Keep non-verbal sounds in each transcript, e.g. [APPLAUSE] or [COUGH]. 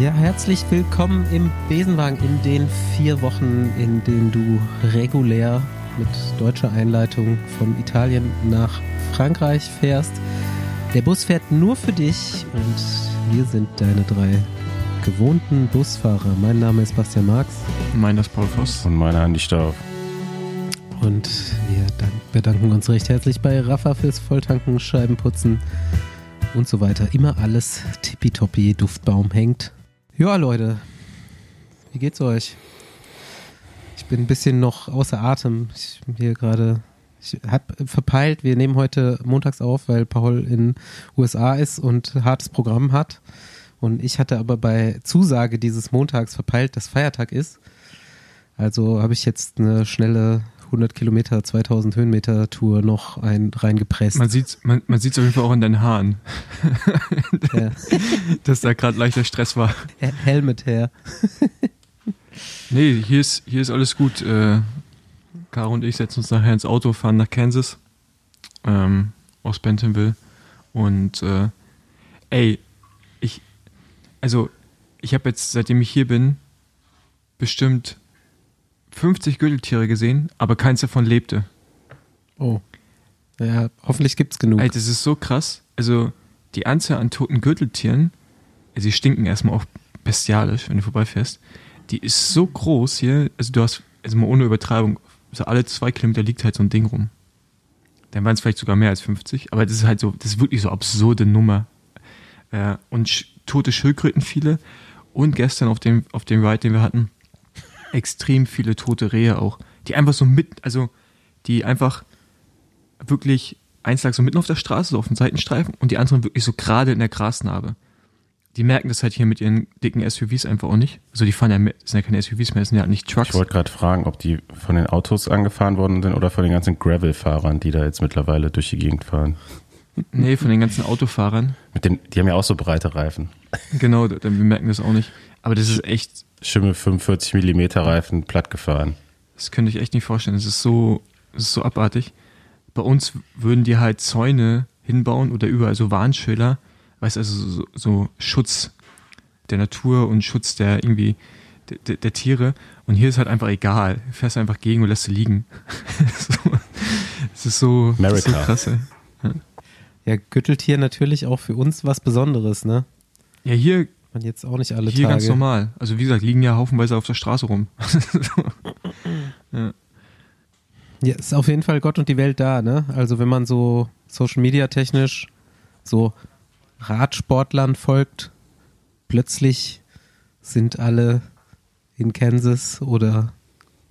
Ja, herzlich willkommen im Besenwagen in den vier Wochen, in denen du regulär mit deutscher Einleitung von Italien nach Frankreich fährst. Der Bus fährt nur für dich und wir sind deine drei gewohnten Busfahrer. Mein Name ist Bastian Marx. Meiner ist Paul Voss. Und meiner Andi Stauf. Und wir bedanken uns recht herzlich bei Rafa fürs Volltanken, Scheibenputzen und so weiter. Immer alles tippitoppi, Duftbaum hängt. Ja, Leute, wie geht's euch? Ich bin ein bisschen noch außer Atem. Ich bin hier gerade, ich hab verpeilt, wir nehmen heute montags auf, weil Paul in USA ist und hartes Programm hat. Und ich hatte aber bei Zusage dieses Montags verpeilt, dass Feiertag ist. Also habe ich jetzt eine schnelle 100 Kilometer, 2000 Höhenmeter Tour noch ein, reingepresst. Man sieht es man, man sieht's auf jeden Fall auch in deinen Haaren, ja. [LAUGHS] dass da gerade leichter Stress war. Helmet her. [LAUGHS] nee, hier ist, hier ist alles gut. Äh, Caro und ich setzen uns nachher ins Auto, fahren nach Kansas, ähm, aus Bentonville. Und äh, ey, ich, also ich habe jetzt, seitdem ich hier bin, bestimmt 50 Gürteltiere gesehen, aber keins davon lebte. Oh. Ja, hoffentlich gibt es genug. Ey, das ist so krass. Also, die Anzahl an toten Gürteltieren, sie stinken erstmal auch bestialisch, wenn du vorbeifährst. Die ist so groß hier, also du hast, also mal ohne Übertreibung, so alle zwei Kilometer liegt halt so ein Ding rum. Dann waren es vielleicht sogar mehr als 50, aber das ist halt so, das ist wirklich so absurde Nummer. Äh, und tote Schildkröten viele. Und gestern auf dem, auf dem Ride, den wir hatten, extrem viele tote Rehe auch, die einfach so mit, also die einfach wirklich, eins lag so mitten auf der Straße, so auf dem Seitenstreifen und die anderen wirklich so gerade in der Grasnarbe. Die merken das halt hier mit ihren dicken SUVs einfach auch nicht. Also die fahren ja, das sind ja keine SUVs mehr, sind ja nicht Trucks. Ich wollte gerade fragen, ob die von den Autos angefahren worden sind oder von den ganzen Gravel-Fahrern, die da jetzt mittlerweile durch die Gegend fahren. Nee, von den ganzen Autofahrern. Mit den, die haben ja auch so breite Reifen. Genau, wir merken das auch nicht. Aber das ist echt Schimmel 45 mm Reifen platt gefahren. Das könnte ich echt nicht vorstellen. Das ist so, das ist so abartig. Bei uns würden die halt Zäune hinbauen oder überall so Warnschilder, weißt also so, so Schutz der Natur und Schutz der irgendwie der, der, Tiere. Und hier ist halt einfach egal. Du fährst einfach gegen und lässt sie liegen. [LAUGHS] das ist so, ist so krass. Ja. ja, Gürteltier natürlich auch für uns was Besonderes, ne? Ja, hier man jetzt auch nicht alle Hier Tage. ganz normal. Also wie gesagt, liegen ja haufenweise auf der Straße rum. [LAUGHS] ja. ja, ist auf jeden Fall Gott und die Welt da, ne? Also wenn man so Social Media technisch so Radsportlern folgt, plötzlich sind alle in Kansas oder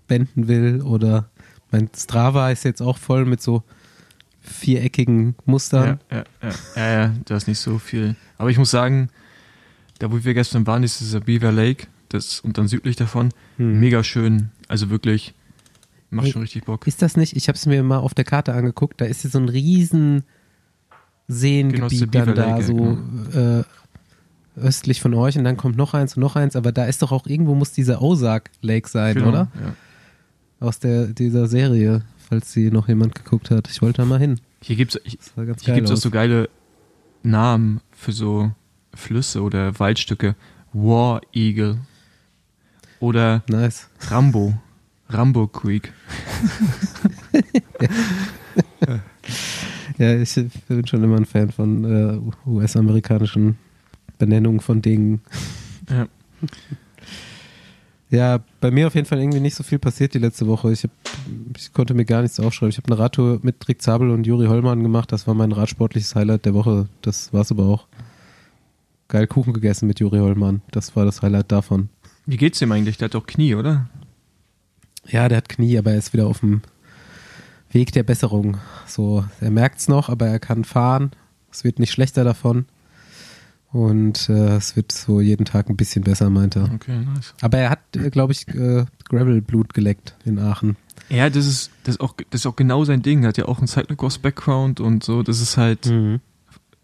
Bentonville oder mein Strava ist jetzt auch voll mit so viereckigen Mustern. Ja, ja, ja, ja, ja, da ist nicht so viel. Aber ich muss sagen, da wo wir gestern waren, ist dieser Beaver Lake, das und dann südlich davon, hm. mega schön. Also wirklich, macht hey, schon richtig Bock. Ist das nicht? Ich habe es mir mal auf der Karte angeguckt. Da ist hier so ein riesen Seengebiet genau, dann da, so genau. äh, östlich von euch und dann kommt noch eins und noch eins. Aber da ist doch auch irgendwo muss dieser Ozark Lake sein, genau, oder? Ja. Aus der dieser Serie, falls sie noch jemand geguckt hat. Ich wollte da mal hin. Hier gibt es auch so geile Namen für so Flüsse oder Waldstücke. War Eagle. Oder nice. Rambo. Rambo Creek. ja. [LAUGHS] ja, ich bin schon immer ein Fan von äh, US-amerikanischen Benennungen von Dingen. Ja. [LAUGHS] Ja, bei mir auf jeden Fall irgendwie nicht so viel passiert die letzte Woche. Ich, hab, ich konnte mir gar nichts aufschreiben. Ich habe eine Radtour mit Rick Zabel und Juri Hollmann gemacht. Das war mein radsportliches Highlight der Woche. Das war es aber auch geil Kuchen gegessen mit Juri Hollmann. Das war das Highlight davon. Wie geht's dem eigentlich? Der hat doch Knie, oder? Ja, der hat Knie, aber er ist wieder auf dem Weg der Besserung. So, er merkt's noch, aber er kann fahren. Es wird nicht schlechter davon. Und äh, es wird so jeden Tag ein bisschen besser, meinte er. Okay, nice. Aber er hat, äh, glaube ich, äh, Gravel-Blut geleckt in Aachen. Ja, das ist, das, ist auch, das ist auch genau sein Ding. Er hat ja auch einen Cyclocross-Background und so. Das ist halt, mhm.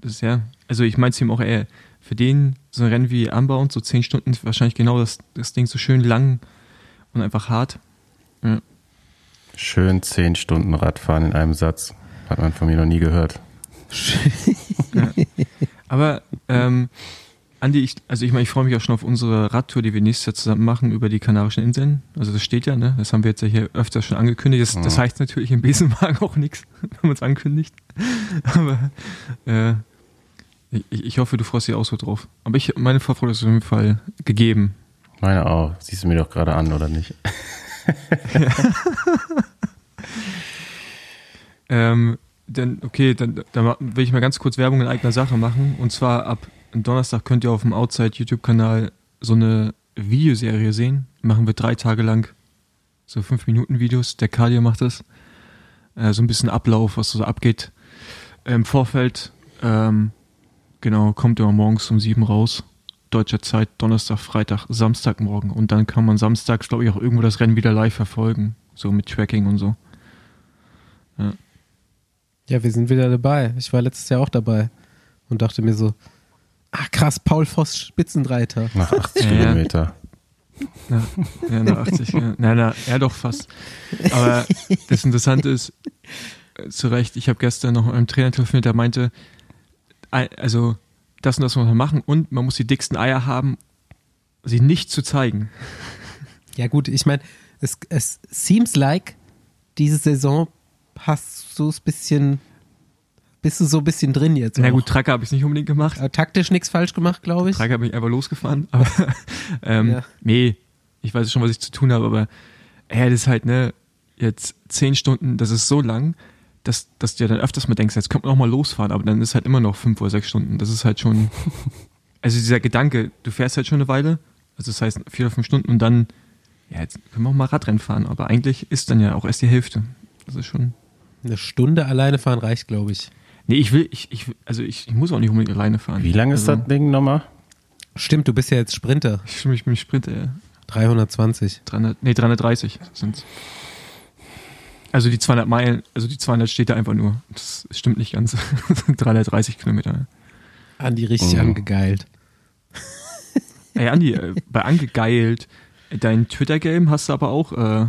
das ist ja, also ich meinte ihm auch, er, für den so ein Rennen wie Unbound, so zehn Stunden, wahrscheinlich genau das, das Ding so schön lang und einfach hart. Ja. Schön zehn Stunden Radfahren in einem Satz. Hat man von mir noch nie gehört. [LAUGHS] ja. Aber ähm, Andi, ich, also ich meine, ich freue mich auch schon auf unsere Radtour, die wir nächstes Jahr zusammen machen über die Kanarischen Inseln. Also das steht ja, ne? Das haben wir jetzt ja hier öfters schon angekündigt. Das, das heißt natürlich im Besenwagen [LAUGHS] auch nichts, wenn man es ankündigt. [LAUGHS] Aber äh, ich, ich hoffe, du freust dich auch so drauf. Aber ich, meine Vorfreude ist auf jeden Fall gegeben. Meine auch. Siehst du mir doch gerade an, oder nicht? [LAUGHS] Ähm, dann, okay, dann, dann will ich mal ganz kurz Werbung in eigener Sache machen. Und zwar ab Donnerstag könnt ihr auf dem Outside YouTube-Kanal so eine Videoserie sehen. Machen wir drei Tage lang so 5-Minuten-Videos. Der Cardio macht das. Äh, so ein bisschen Ablauf, was so abgeht im Vorfeld. Ähm, genau, kommt immer morgens um sieben raus. Deutscher Zeit, Donnerstag, Freitag, Samstagmorgen. Und dann kann man samstags, glaube ich, auch irgendwo das Rennen wieder live verfolgen. So mit Tracking und so. Ja. Ja, wir sind wieder dabei. Ich war letztes Jahr auch dabei und dachte mir so, ah krass, Paul Voss Spitzenreiter. Nach 80 [LAUGHS] Ja. Kilometer. Ja, ja nach 80. ja. Nein, na, ja doch fast. Aber [LAUGHS] das Interessante ist, äh, zu Recht, ich habe gestern noch mit einem Trainer telefoniert, der meinte, ei- also das und das muss man machen und man muss die dicksten Eier haben, sie nicht zu zeigen. [LAUGHS] Ja gut, ich meine, es, es seems like, diese Saison hast du es bisschen, bist du so ein bisschen drin jetzt. Na auch. gut, Tracker habe ich nicht unbedingt gemacht. Äh, taktisch nichts falsch gemacht, glaube ich. Tracker bin ich einfach losgefahren. [LAUGHS] Aber ähm, Ja. nee, ich weiß schon, was ich zu tun habe, aber ja, das ist halt, ne, jetzt zehn Stunden, das ist so lang, dass, dass du ja dann öfters mal denkst, jetzt könnte man auch mal losfahren, aber dann ist halt immer noch fünf oder sechs Stunden. Das ist halt schon, [LAUGHS] also dieser Gedanke, du fährst halt schon eine Weile, also das heißt vier oder fünf Stunden und dann, ja, jetzt können wir auch mal Radrennen fahren, aber eigentlich ist dann ja auch erst die Hälfte. Das ist schon. Eine Stunde alleine fahren reicht, glaube ich. Nee, ich will, ich, ich, also ich, ich muss auch nicht unbedingt alleine fahren. Wie lang ist also, das Ding nochmal? Stimmt, du bist ja jetzt Sprinter. Ich, ich bin Sprinter, ja. 320. 300, nee, 330 sind's. Also die 200 Meilen, also die 200 steht da einfach nur. Das stimmt nicht ganz. [LAUGHS] 330 Kilometer. Andi richtig Mhm. angegeilt. Ey, Andi, äh, bei angegeilt, dein Twitter-Game hast du aber auch äh,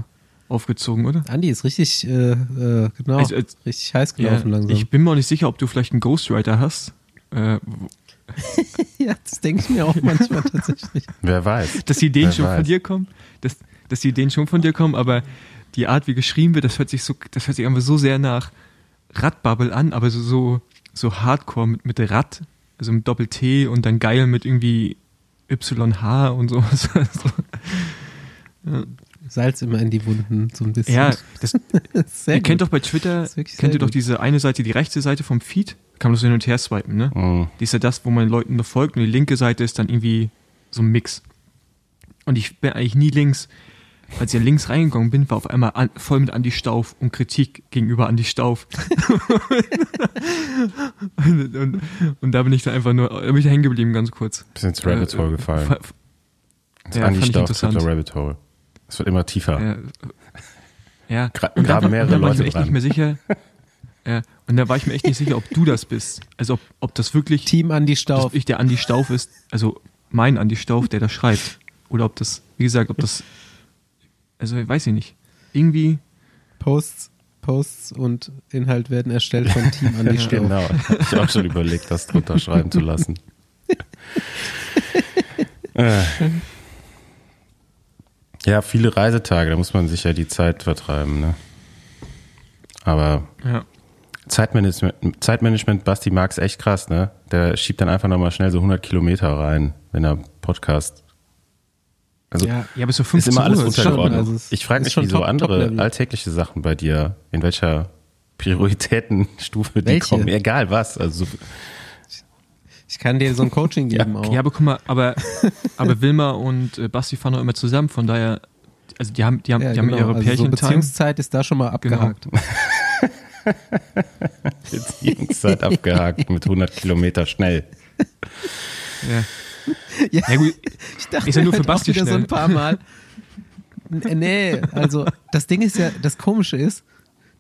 aufgezogen, oder? Andi ist richtig, äh, äh, genau, Also, äh, richtig heiß gelaufen Ja, langsam. ich bin mir auch nicht sicher, ob du vielleicht einen Ghostwriter hast. Äh, [LAUGHS] ja, das denke ich mir auch manchmal tatsächlich. Wer weiß. dass die Ideen Wer schon von weiß. dir kommen, dass, dass die Ideen schon von dir kommen, aber die Art, wie geschrieben wird, das hört sich so, das hört sich einfach so sehr nach Radbubble an, aber so, so, so hardcore mit, mit Rad, also mit Doppel-T und dann geil mit irgendwie YH und sowas. Also, [LAUGHS] Salz immer in die Wunden, so ein bisschen. ja, [LAUGHS] das, sehr ihr kennt gut. doch bei Twitter, kennt ihr doch diese eine Seite, die rechte Seite vom Feed, kann man so hin und her swipen, ne? Mhm. Die ist ja das, wo man Leuten nur folgt und die linke Seite ist dann irgendwie so ein Mix. Und ich bin eigentlich nie links. Als ich links reingegangen bin, war auf einmal an, voll mit Andi Stauf und Kritik gegenüber Andi Stauf. [LAUGHS] und, und, und da bin ich dann einfach nur, da bin ich da hängen geblieben, ganz kurz. Bist ins Rabbit Äh, Hole gefallen. fa- Das ja, ich Stauf. Triple Rabbit Hole. Es wird immer tiefer. Ja, ja. Gra Und graben mehrere ich Leute mir echt dran. nicht mehr sicher. Ja, und da war ich mir echt nicht sicher, ob du das bist. Also ob, ob das wirklich Team Andi dass Stauf. wirklich der Andi Stauf ist, also mein Andi Stauf, der das schreibt. Oder ob das, wie gesagt, ob das, also weiß ich nicht. Irgendwie, Posts, Posts und Inhalt werden erstellt von Team Andi [LAUGHS] Stauf. Genau. Hab ich auch schon überlegt, das drunter schreiben zu lassen. Äh. Ja, viele Reisetage, da muss man sich ja die Zeit vertreiben, ne? Aber ja. Zeitmanagement, Zeitmanagement Basti mag's echt krass, ne? Der schiebt dann einfach nochmal schnell so 100 Kilometer rein, wenn er Podcast. Also Ja, ja, bis so ist 15 immer alles Uhr. untergeordnet. also ich frage ist mich, schon wieso top- andere alltägliche Sachen bei dir, in welcher Prioritätenstufe die Welche? kommen, egal was. Also so- Ich kann dir so ein Coaching [LAUGHS] Ja. geben auch. Ja, aber guck mal, aber, [LAUGHS] aber Wilma und äh, Basti fahren auch immer zusammen, von daher, also die haben, die haben, Ja, die haben genau. ihre also so Pärchen-Time. Beziehungszeit ist da schon mal abgehakt. [LAUGHS] Beziehungszeit abgehakt mit 100 Kilometer schnell. ja. Ja, ja, gut, ich dachte Ist ja nur für Basti wieder so ein paar Mal. Nee, also das Ding ist ja, das Komische ist,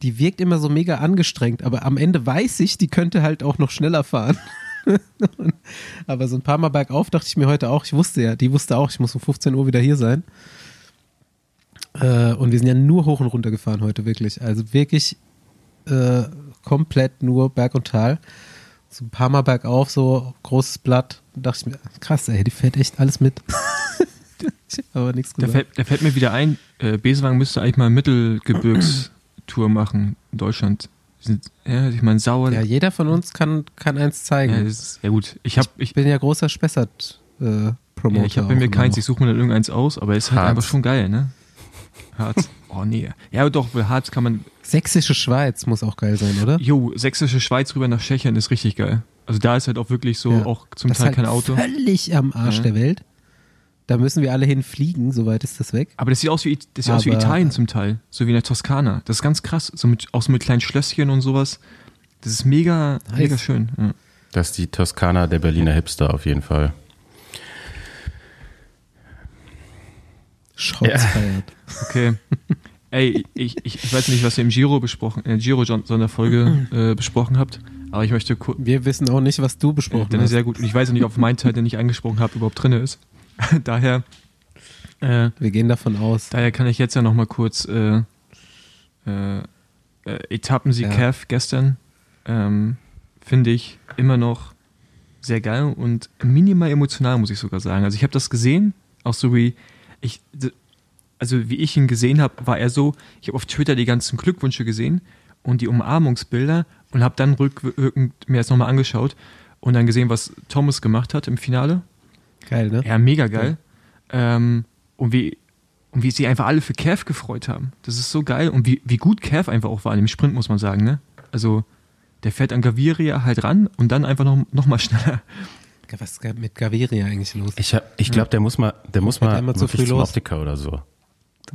die wirkt immer so mega angestrengt, aber am Ende weiß ich, die könnte halt auch noch schneller fahren. [LAUGHS] aber so ein paar Mal bergauf dachte ich mir heute auch, ich wusste ja, die wusste auch, ich muss um 15 Uhr wieder hier sein. Äh, und wir sind ja nur hoch und runter gefahren heute, wirklich. Also wirklich äh, komplett nur Berg und Tal. So ein paar Mal bergauf, so großes Blatt dachte ich mir, krass, ey, die fährt echt alles mit. ich [LAUGHS] hab aber nichts Da gesagt. fällt, da fällt mir wieder ein, äh, Besenwagen müsste eigentlich mal Mittelgebirgstour machen in Deutschland. Sind, ja, ich meine, Sauer. Ja, Ja, jeder von uns kann, kann eins zeigen. das ist, ja gut. Ich habe ich, ich bin ja großer Spessart-Promoter. ja, ich hab bei mir keins, ich suche mir dann irgendeins aus, aber es ist halt einfach schon geil, ne? Harz. Oh nee. Ja, doch, weil Harz kann man. Sächsische Schweiz muss auch geil sein, oder? Jo, sächsische Schweiz rüber nach Tschechien ist richtig geil. Also da ist halt auch wirklich so, Ja. auch zum das Teil ist kein halt Auto. Völlig am Arsch Ja. der Welt. Da müssen wir alle hinfliegen, soweit ist das weg. Aber das sieht aus wie, das sieht aus wie Italien zum Teil. So wie in der Toskana. Das ist ganz krass. So mit, auch so mit kleinen Schlösschen und sowas. Das ist mega, Nice. mega schön. Ja. Das ist die Toskana der Berliner Hipster auf jeden Fall. Shots Ja. feiert. Okay. Ey, ich, ich, ich weiß nicht, was ihr im Giro besprochen, in der Giro-Sonderfolge [CLEARS THROAT] äh, besprochen habt, aber ich möchte kurz. Wir wissen auch nicht, was du besprochen Dann ist hast. sehr gut. Und ich weiß auch nicht, ob mein Teil, den ich angesprochen habe, überhaupt drin ist. [LAUGHS] daher, äh, Wir gehen davon aus. daher kann ich jetzt ja noch mal kurz äh, äh, äh, Etappensieg Ja. Cav gestern ähm, finde ich immer noch sehr geil und minimal emotional, muss ich sogar sagen. Also ich habe das gesehen, auch so wie ich, also wie ich ihn gesehen habe, war er so, ich habe auf Twitter die ganzen Glückwünsche gesehen und die Umarmungsbilder und habe dann rückwirkend mir das nochmal angeschaut und dann gesehen, was Thomas gemacht hat im Finale. Geil, ne? Ja, mega geil. Ähm, und wie und wie sie einfach alle für Cav gefreut haben. Das ist so geil. Und wie, wie gut Cav einfach auch war im Sprint, muss man sagen, ne? Also, der fährt an Gaviria halt ran und dann einfach noch, noch mal schneller. Was ist mit Gaviria eigentlich los? Ich, hab- ich glaube, der muss mal, der muss mal einmal zu früh los. Optiker oder so.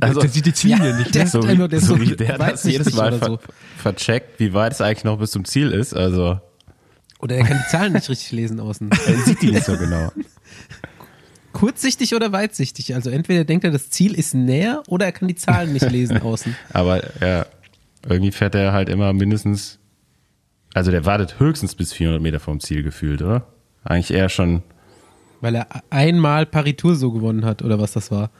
Also, der sieht die Ziele nicht, der So wie, der so wie [LAUGHS] der das jedes Mal ver so. vercheckt, wie weit es eigentlich noch bis zum Ziel ist. Also Oder er kann die Zahlen nicht richtig lesen außen. [LAUGHS] er sieht die nicht so genau. [LAUGHS] Kurzsichtig oder weitsichtig? Also entweder denkt er, das Ziel ist näher oder er kann die Zahlen nicht lesen außen. Aber ja, irgendwie fährt er halt immer mindestens, also der wartet höchstens bis 400 Meter vom Ziel gefühlt, oder? Eigentlich eher schon, Weil er einmal Paritur so gewonnen hat oder was das war.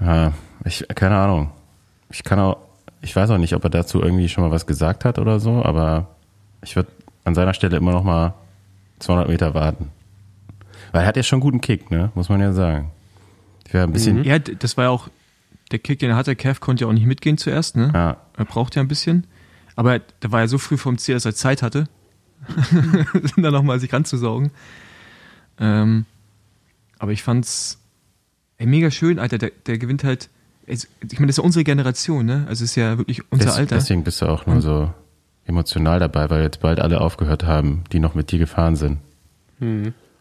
ja, ich, keine Ahnung. Ich kann auch, ich weiß auch nicht, ob er dazu irgendwie schon mal was gesagt hat oder so, aber ich würde an seiner Stelle immer noch mal 200 Meter warten. Weil er hat ja schon einen guten Kick, ne? Muss man ja sagen. Wäre ein bisschen, Ja, d- das war ja auch, der Kick, den er hatte, Cav konnte ja auch nicht mitgehen zuerst, ne? ja, Er braucht ja ein bisschen. Aber da war er so früh vom Ziel, dass er Zeit hatte, [LAUGHS] dann nochmal sich ranzusaugen. Ähm, aber ich fand's ey, mega schön, Alter. Der, der gewinnt halt. Ich meine, das ist ja unsere Generation, ne? Also es ist ja wirklich unser Des, Alter. deswegen bist du auch nur so emotional dabei, weil jetzt bald alle aufgehört haben, die noch mit dir gefahren sind.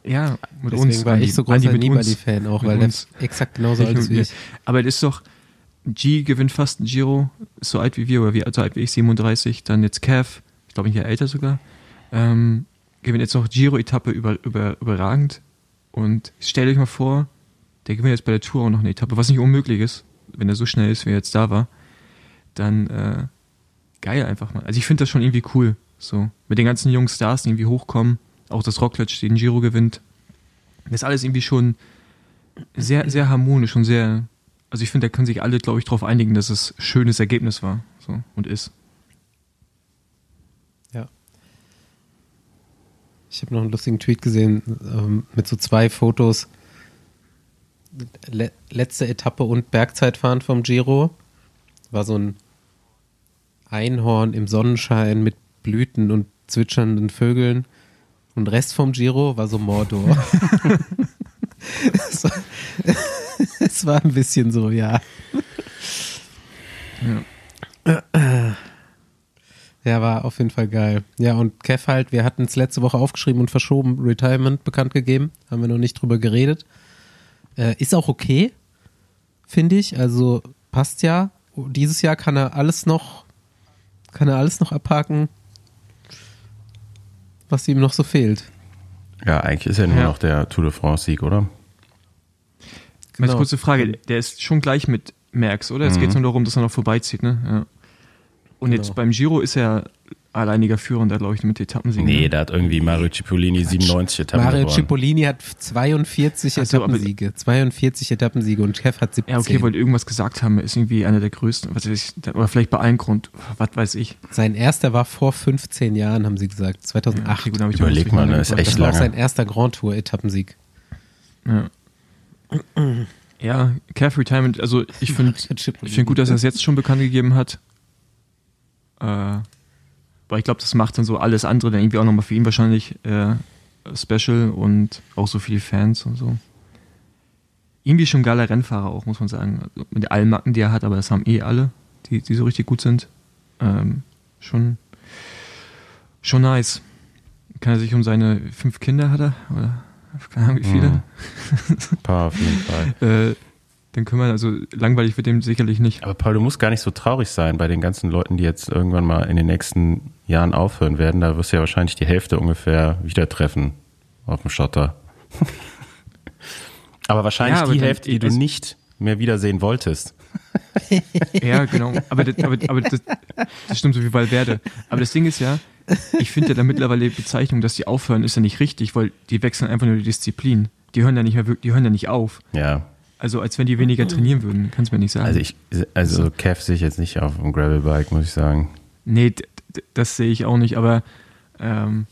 Ja, mit Deswegen uns. war Andi- ich so großer. Nibali-Fan auch, weil der uns. exakt genauso alt ist wie ich. Aber das ist doch, G gewinnt fast ein Giro, ist so alt wie wir, oder wie, so alt wie ich, 37, dann jetzt Cav, ich glaube, ein Jahr älter sogar, ähm, gewinnt jetzt noch Giro-Etappe über, über, überragend. Und stellt euch mal vor, der gewinnt jetzt bei der Tour auch noch eine Etappe, was nicht unmöglich ist, wenn er so schnell ist, wie er jetzt da war. Dann, äh, geil einfach mal. Also ich finde das schon irgendwie cool, so. Mit den ganzen jungen Stars, die irgendwie hochkommen, auch das Rockledge, den Giro gewinnt. Das ist alles irgendwie schon sehr, sehr harmonisch und sehr, also ich finde, da können sich alle, glaube ich, darauf einigen, dass es ein schönes Ergebnis war so, und ist. Ja. Ich habe noch einen lustigen Tweet gesehen ähm, mit so zwei Fotos. Le letzte Etappe und Bergzeitfahren vom Giro. War so ein Einhorn im Sonnenschein mit Blüten und zwitschernden Vögeln. Und Rest vom Giro war so Mordor. [LAUGHS] es, war, es war ein bisschen so, ja. Ja, war auf jeden Fall geil. Ja, und Kev halt, wir hatten es letzte Woche aufgeschrieben und verschoben, Retirement bekannt gegeben. Haben wir noch nicht drüber geredet. Äh, ist auch okay, finde ich. Also passt ja. Dieses Jahr kann er alles noch, kann er alles noch abhaken, was ihm noch so fehlt. Ja, eigentlich ist er nur Ja. noch der Tour de France-Sieg, oder? Ganz Genau. kurze Frage, der ist schon gleich mit Merckx, oder? Es Mhm. geht nur darum, dass er noch vorbeizieht, ne? Ja. Und jetzt Genau. beim Giro ist er alleiniger Führender, glaube ich, mit Etappensiegen. Nee, ne? da hat irgendwie Mario Cipollini 97 Etappen Mario gewonnen. Cipollini hat 42 Ach so, Etappensiege. 42 Etappensiege und Kev hat 17. Ja, okay, wollte irgendwas gesagt haben, er ist irgendwie einer der größten, was weiß ich, oder vielleicht bei allen Grund, was weiß ich. Sein erster war vor 15 Jahren, haben sie gesagt. 2008. Okay, gut, Überleg mal, ne, ist echt Das war auch lange. sein erster Grand Tour Etappensieg. Ja. Ja, Calf Retirement, also ich [LAUGHS] finde ich find gut, dass er es jetzt schon bekannt gegeben hat. Äh, weil ich glaube, das macht dann so alles andere dann irgendwie auch nochmal für ihn wahrscheinlich äh, special und auch so für die Fans und so. Irgendwie schon ein geiler Rennfahrer auch, muss man sagen. Also mit allen Macken, die er hat, aber das haben eh alle, die, die so richtig gut sind. Ähm, schon, schon nice. Kann er sich um seine fünf Kinder hat er? Oder keine Ahnung, wie viele? Mhm. Ein paar auf jeden Fall. [LAUGHS] Äh, dann kümmern, also langweilig wird dem sicherlich nicht. Aber Paul, du musst gar nicht so traurig sein bei den ganzen Leuten, die jetzt irgendwann mal in den nächsten Jahren aufhören werden. Da wirst du ja wahrscheinlich die Hälfte ungefähr wieder treffen auf dem Schotter. [LAUGHS] Aber wahrscheinlich Ja, aber die dann- Hälfte, die du nicht mehr wiedersehen wolltest. [LAUGHS] Ja, genau. Aber, das, aber, aber das, das stimmt so wie Valverde. Aber das Ding ist ja, ich finde ja da mittlerweile die Bezeichnung, dass die aufhören, ist ja nicht richtig, weil die wechseln einfach nur die Disziplin. Die hören ja nicht mehr die hören ja nicht auf. Ja, Also als wenn die weniger trainieren würden, kannst du mir nicht sagen. also ich, also Kev sehe ich jetzt nicht auf dem Gravelbike, muss ich sagen. Nee, das sehe ich auch nicht, aber ähm,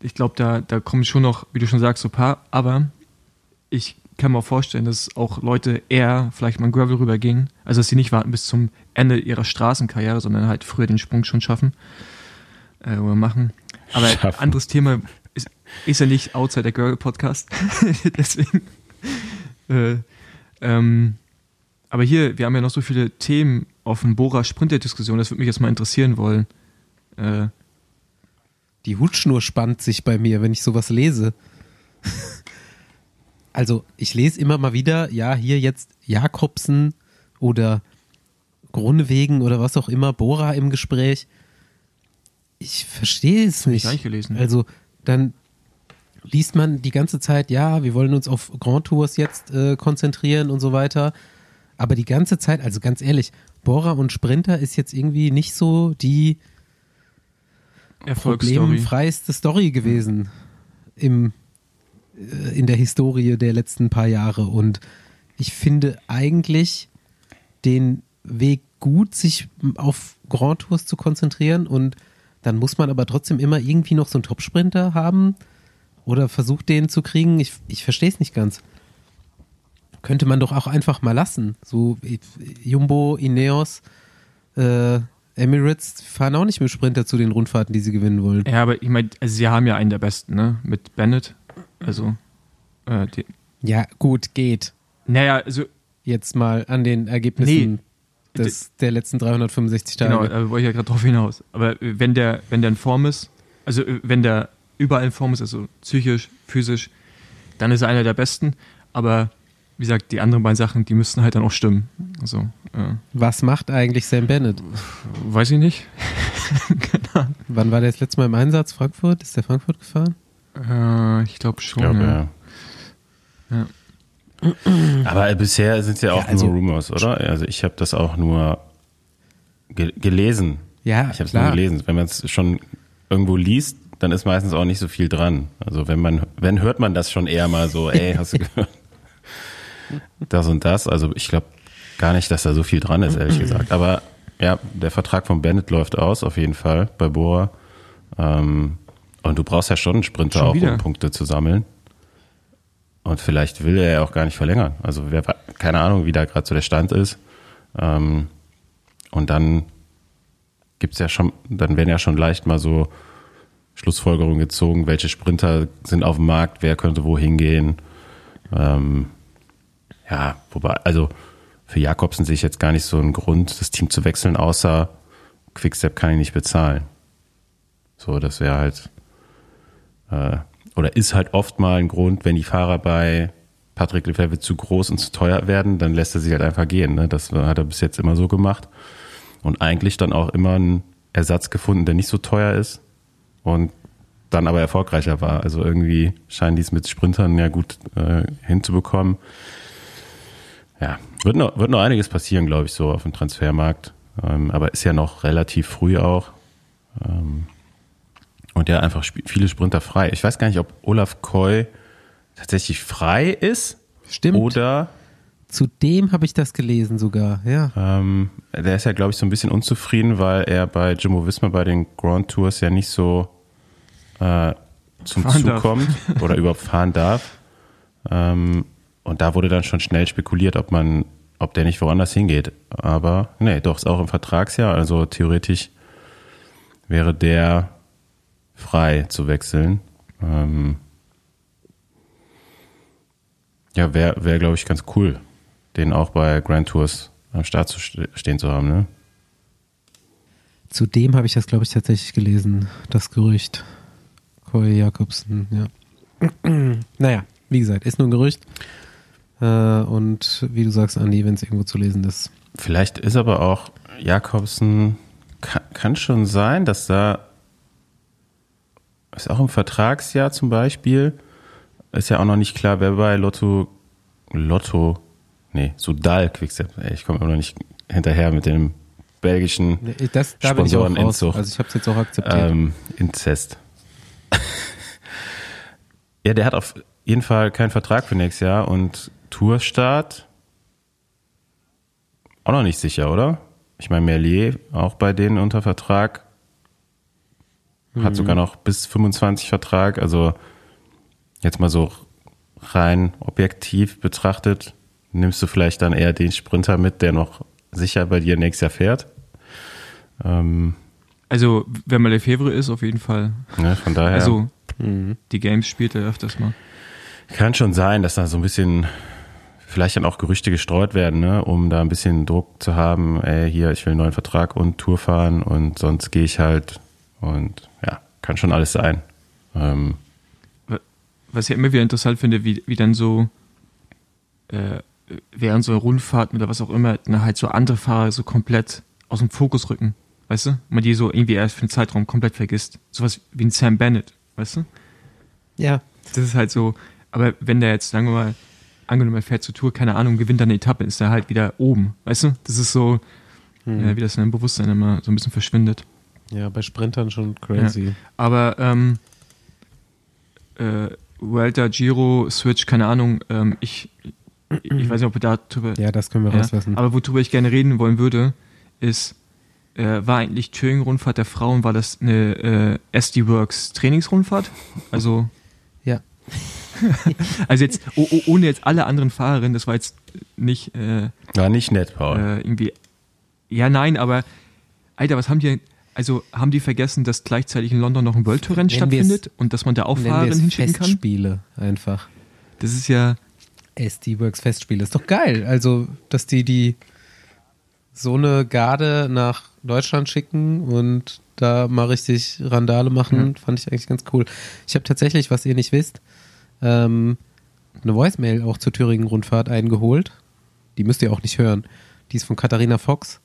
ich glaube, da, da kommen schon noch, wie du schon sagst, so ein paar, aber ich kann mir auch vorstellen, dass auch Leute eher vielleicht mal ein Gravel rübergehen, also dass sie nicht warten bis zum Ende ihrer Straßenkarriere, sondern halt früher den Sprung schon schaffen äh, oder machen. Aber Schaffen. anderes Thema ist, ist ja nicht outside der Gravel Podcast, [LAUGHS] deswegen. Äh, ähm, aber hier, wir haben ja noch so viele Themen auf dem Bora Sprinter-Diskussion, das würde mich jetzt mal interessieren wollen. Äh, Die Hutschnur spannt sich bei mir, wenn ich sowas lese. [LAUGHS] Also, ich lese immer mal wieder, ja, hier jetzt Jakobsen oder Grunewegen oder was auch immer, Bora im Gespräch. Ich verstehe es ich nicht. nicht gelesen. Also, dann liest man die ganze Zeit, ja, wir wollen uns auf Grand Tours jetzt äh, konzentrieren und so weiter. Aber die ganze Zeit, also ganz ehrlich, Bora und Sprinter ist jetzt irgendwie nicht so die problemfreiste Story gewesen im, äh, in der Historie der letzten paar Jahre. Und ich finde eigentlich den Weg gut, sich auf Grand Tours zu konzentrieren. Und dann muss man aber trotzdem immer irgendwie noch so einen Top-Sprinter haben oder versucht den zu kriegen. Ich, ich verstehe es nicht ganz. Könnte man doch auch einfach mal lassen. So Jumbo, Ineos, äh, Emirates fahren auch nicht mit Sprinter zu den Rundfahrten, die sie gewinnen wollen. Ja, aber ich meine, also sie haben ja einen der besten, ne? Mit Bennett. Also, äh, die, Ja, gut, geht. naja, also, Jetzt mal an den Ergebnissen Nee. des, der letzten 365 genau, Tage. da wollte ich ja gerade drauf hinaus. Aber wenn der, wenn der in Form ist, also äh, wenn der überall in Form ist, also psychisch, physisch, dann ist er einer der besten. Aber wie gesagt, die anderen beiden Sachen, die müssten halt dann auch stimmen. Also, äh, Was macht eigentlich Sam Bennett? weiß ich nicht. [LAUGHS] Wann war der das letzte Mal im Einsatz? Frankfurt? Ist der Frankfurt gefahren? Äh, ich glaube schon. Ich glaube, ja. ja. Ja. Aber bisher sind es ja auch Ja, also- nur Rumors, oder? Also ich habe das auch nur ge gelesen. Ja, Ich habe es nur gelesen. Wenn man es schon irgendwo liest, dann ist meistens auch nicht so viel dran. Also wenn man, wenn hört man das schon eher mal so, ey, hast du gehört? [LAUGHS] Das und das. Also ich glaube gar nicht, dass da so viel dran ist, ehrlich gesagt. Aber ja, der Vertrag von Bennett läuft aus, auf jeden Fall, bei Bora. Ähm, und du brauchst ja schon einen Sprinter Schon auch, um Punkte zu sammeln. Und vielleicht will er ja auch gar nicht verlängern. Also wer, keine Ahnung, wie da gerade so der Stand ist. Ähm, und dann gibt's ja schon, dann werden ja schon leicht mal so Schlussfolgerungen gezogen, welche Sprinter sind auf dem Markt, wer könnte wohin gehen. Ähm, ja, wobei, also für Jakobsen sehe ich jetzt gar nicht so einen Grund, das Team zu wechseln, außer Quickstep kann ich nicht bezahlen. So, das wäre halt, äh, oder ist halt oft mal ein Grund, wenn die Fahrer bei Patrick Lefebvre zu groß und zu teuer werden, dann lässt er sich halt einfach gehen. Ne? Das hat er bis jetzt immer so gemacht. Und eigentlich dann auch immer einen Ersatz gefunden, der nicht so teuer ist und dann aber erfolgreicher war. Also irgendwie scheinen die es mit Sprintern ja gut äh, hinzubekommen. Ja, wird noch, wird noch einiges passieren, glaube ich, so auf dem Transfermarkt. Ähm, aber ist ja noch relativ früh auch. Ähm, und ja, einfach viele Sprinter frei. Ich weiß gar nicht, ob Olaf Koy tatsächlich frei ist Stimmt. oder Zudem habe ich das gelesen sogar, ja. ähm, der ist ja, glaube ich, so ein bisschen unzufrieden, weil er bei Jimmo Visma bei den Grand Tours ja nicht so äh, zum Fahren Zug darf. kommt [LAUGHS] oder überhaupt fahren darf. Ähm, und da wurde dann schon schnell spekuliert, ob man, ob der nicht woanders hingeht. Aber nee, doch, ist auch im Vertragsjahr. Also theoretisch wäre der frei zu wechseln. Ähm, ja, wäre, wär, glaube ich, ganz cool, den auch bei Grand Tours am Start zu stehen zu haben, ne? Zudem habe ich das, glaube ich, tatsächlich gelesen, das Gerücht. Corey Jacobsen, ja. [CLEARS THROAT] naja, wie gesagt, ist nur ein Gerücht. Äh, und wie du sagst, Andi, wenn es irgendwo zu lesen ist. Vielleicht ist aber auch Jakobsen, kann, kann schon sein, dass da ist auch im Vertragsjahr zum Beispiel, ist ja auch noch nicht klar, wer bei Lotto, Lotto, nee, Sudal Quickstep, ich komme immer noch nicht hinterher mit dem belgischen das, da Sponsoren Also ich habe es jetzt auch akzeptiert. Ähm, Inzest. [LAUGHS] ja, der hat auf jeden Fall keinen Vertrag für nächstes Jahr und Tourstart auch noch nicht sicher, oder? Ich meine, Merlier auch bei denen unter Vertrag. Hat mhm. sogar noch bis 25 Vertrag. Also jetzt mal so rein objektiv betrachtet, nimmst du vielleicht dann eher den Sprinter mit, der noch sicher bei dir nächstes Jahr fährt. Ähm, also, wenn man Lefebvre ist, auf jeden Fall. Ja, von daher. Also, mhm. die Games spielt er öfters mal. Kann schon sein, dass da so ein bisschen vielleicht dann auch Gerüchte gestreut werden, ne, um da ein bisschen Druck zu haben, ey, hier, ich will einen neuen Vertrag und Tour fahren und sonst gehe ich halt und ja, kann schon alles sein. Ähm, Was ich immer wieder interessant finde, wie, wie dann so äh, während so Rundfahrten oder was auch immer, halt so andere Fahrer so komplett aus dem Fokus rücken, weißt du? Man die so irgendwie erst für einen Zeitraum komplett vergisst. Sowas wie ein Sam Bennett, weißt du? Ja. Das ist halt so, aber wenn der jetzt, sagen wir mal, angenommen, er fährt zur Tour, keine Ahnung, gewinnt dann eine Etappe, ist er halt wieder oben, weißt du? Das ist so, hm. ja, wie das in deinem Bewusstsein immer so ein bisschen verschwindet. Ja, bei Sprintern schon crazy. Ja. Aber, ähm, äh, Welter, Giro, Switch, keine Ahnung, ähm, ich, ich weiß nicht, ob wir da drüber. Ja, das können wir ja, rauslassen. Aber worüber ich gerne reden wollen würde, ist, äh, war eigentlich Thüringen-Rundfahrt der Frauen, war das eine äh, SD Works Trainingsrundfahrt? Also. ja. [LAUGHS] also jetzt, oh, oh, ohne jetzt alle anderen Fahrerinnen, das war jetzt nicht. Äh, war nicht nett, Paul. Äh, irgendwie. Ja, nein, aber. Alter, was haben die. Also haben die vergessen, dass gleichzeitig in London noch ein World Tour Rennen stattfindet und dass man da auch Fahrerinnen hinschicken kann? Festspiele einfach. Das ist ja. SD Works Festspiele. Ist doch geil. Also, dass die die so eine Garde nach Deutschland schicken und da mal richtig Randale machen, mhm. fand ich eigentlich ganz cool. Ich habe tatsächlich, was ihr nicht wisst, ähm, eine Voicemail auch zur Thüringen-Rundfahrt eingeholt. Die müsst ihr auch nicht hören. Die ist von Katharina Fox,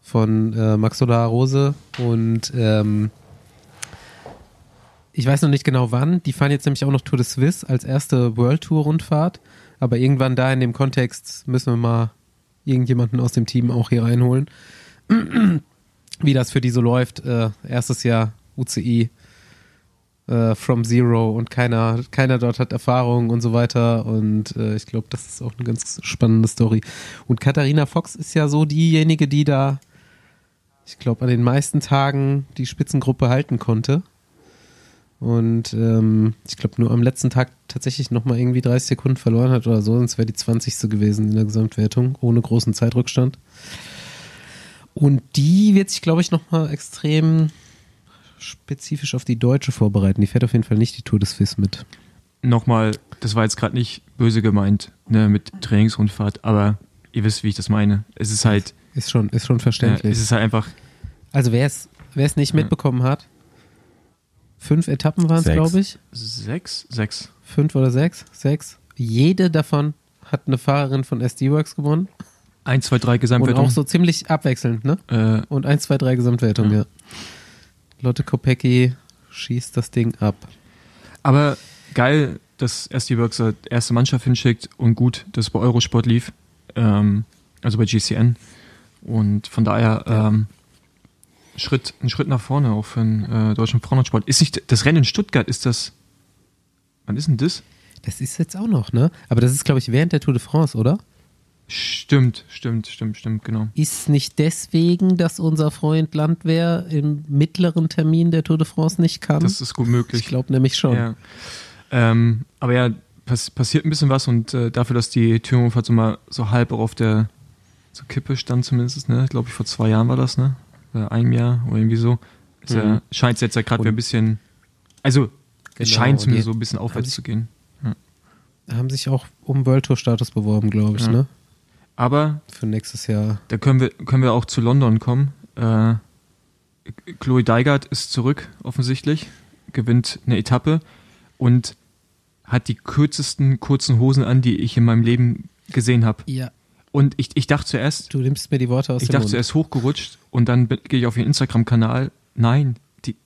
von äh, Max Solar Rose und ähm, ich weiß noch nicht genau wann. Die fahren jetzt nämlich auch noch Tour de Suisse als erste World Tour Rundfahrt. Aber irgendwann da in dem Kontext müssen wir mal irgendjemanden aus dem Team auch hier reinholen. Wie das für die so läuft. Äh, erstes Jahr UCI äh, from Zero und keiner, keiner dort hat Erfahrung und so weiter. Und äh, ich glaube, das ist auch eine ganz spannende Story. Und Katharina Fox ist ja so diejenige, die da, ich glaube, an den meisten Tagen die Spitzengruppe halten konnte. Und ähm, ich glaube, nur am letzten Tag tatsächlich nochmal irgendwie 30 Sekunden verloren hat oder so, sonst wäre die 20. gewesen in der Gesamtwertung, ohne großen Zeitrückstand. Und die wird sich, glaube ich, nochmal extrem spezifisch auf die Deutsche vorbereiten. Die fährt auf jeden Fall nicht die Tour des Fis mit. Nochmal, das war jetzt gerade nicht böse gemeint, ne, mit Trainingsrundfahrt, aber ihr wisst, wie ich das meine. Es ist halt. Ist schon, ist schon verständlich. Ja, es ist halt einfach. Also wer es, wer es nicht mitbekommen hat, Fünf Etappen waren es, glaube ich. Sechs? Sechs. Fünf oder sechs? Sechs. Jede davon hat eine Fahrerin von SD Works gewonnen. Eins, zwei, drei Gesamtwertung. Und auch so ziemlich abwechselnd, ne? Äh, Und eins, zwei, drei Gesamtwertung, ja. ja. Lotte Kopecki schießt das Ding ab. Aber geil, dass SD Works erste Mannschaft hinschickt und gut, dass es bei Eurosport lief. Ähm, also bei GCN. Und von daher, ja. Schritt, ein Schritt nach vorne auch für den äh, deutschen Frauensport. Ist nicht das Rennen in Stuttgart, ist das. Wann ist denn das? Das ist jetzt auch noch, ne? Aber das ist, glaube ich, während der Tour de France, oder? Stimmt, stimmt, stimmt, stimmt, genau. Ist nicht deswegen, dass unser Freund Landwehr im mittleren Termin der Tour de France nicht kann? Das ist gut möglich. Ich glaube nämlich schon. Ja. Ähm, aber ja, pass, passiert ein bisschen was und äh, dafür, dass die Thüringenfahrt so mal so halb auch auf der so Kippe stand zumindest, ne? Glaube ich, vor zwei Jahren war das, ne? Oder einem Jahr oder irgendwie so. Ist ja, Mhm. scheint es jetzt ja gerade wieder ein bisschen, also es Genau, scheint die- so ein bisschen aufwärts sich- zu gehen. Haben sich auch um World Tour Status beworben, glaube ich, Ja. ne? Aber Für nächstes Jahr. da können wir, können wir auch zu London kommen. Äh, Chloe Deigert ist zurück, offensichtlich, gewinnt eine Etappe und hat die kürzesten kurzen Hosen an, die ich in meinem Leben gesehen habe. Ja. Und ich, ich dachte zuerst, Du nimmst mir die Worte aus ich dachte Mund. zuerst hochgerutscht und dann gehe ich auf ihren Instagram-Kanal. Nein, die,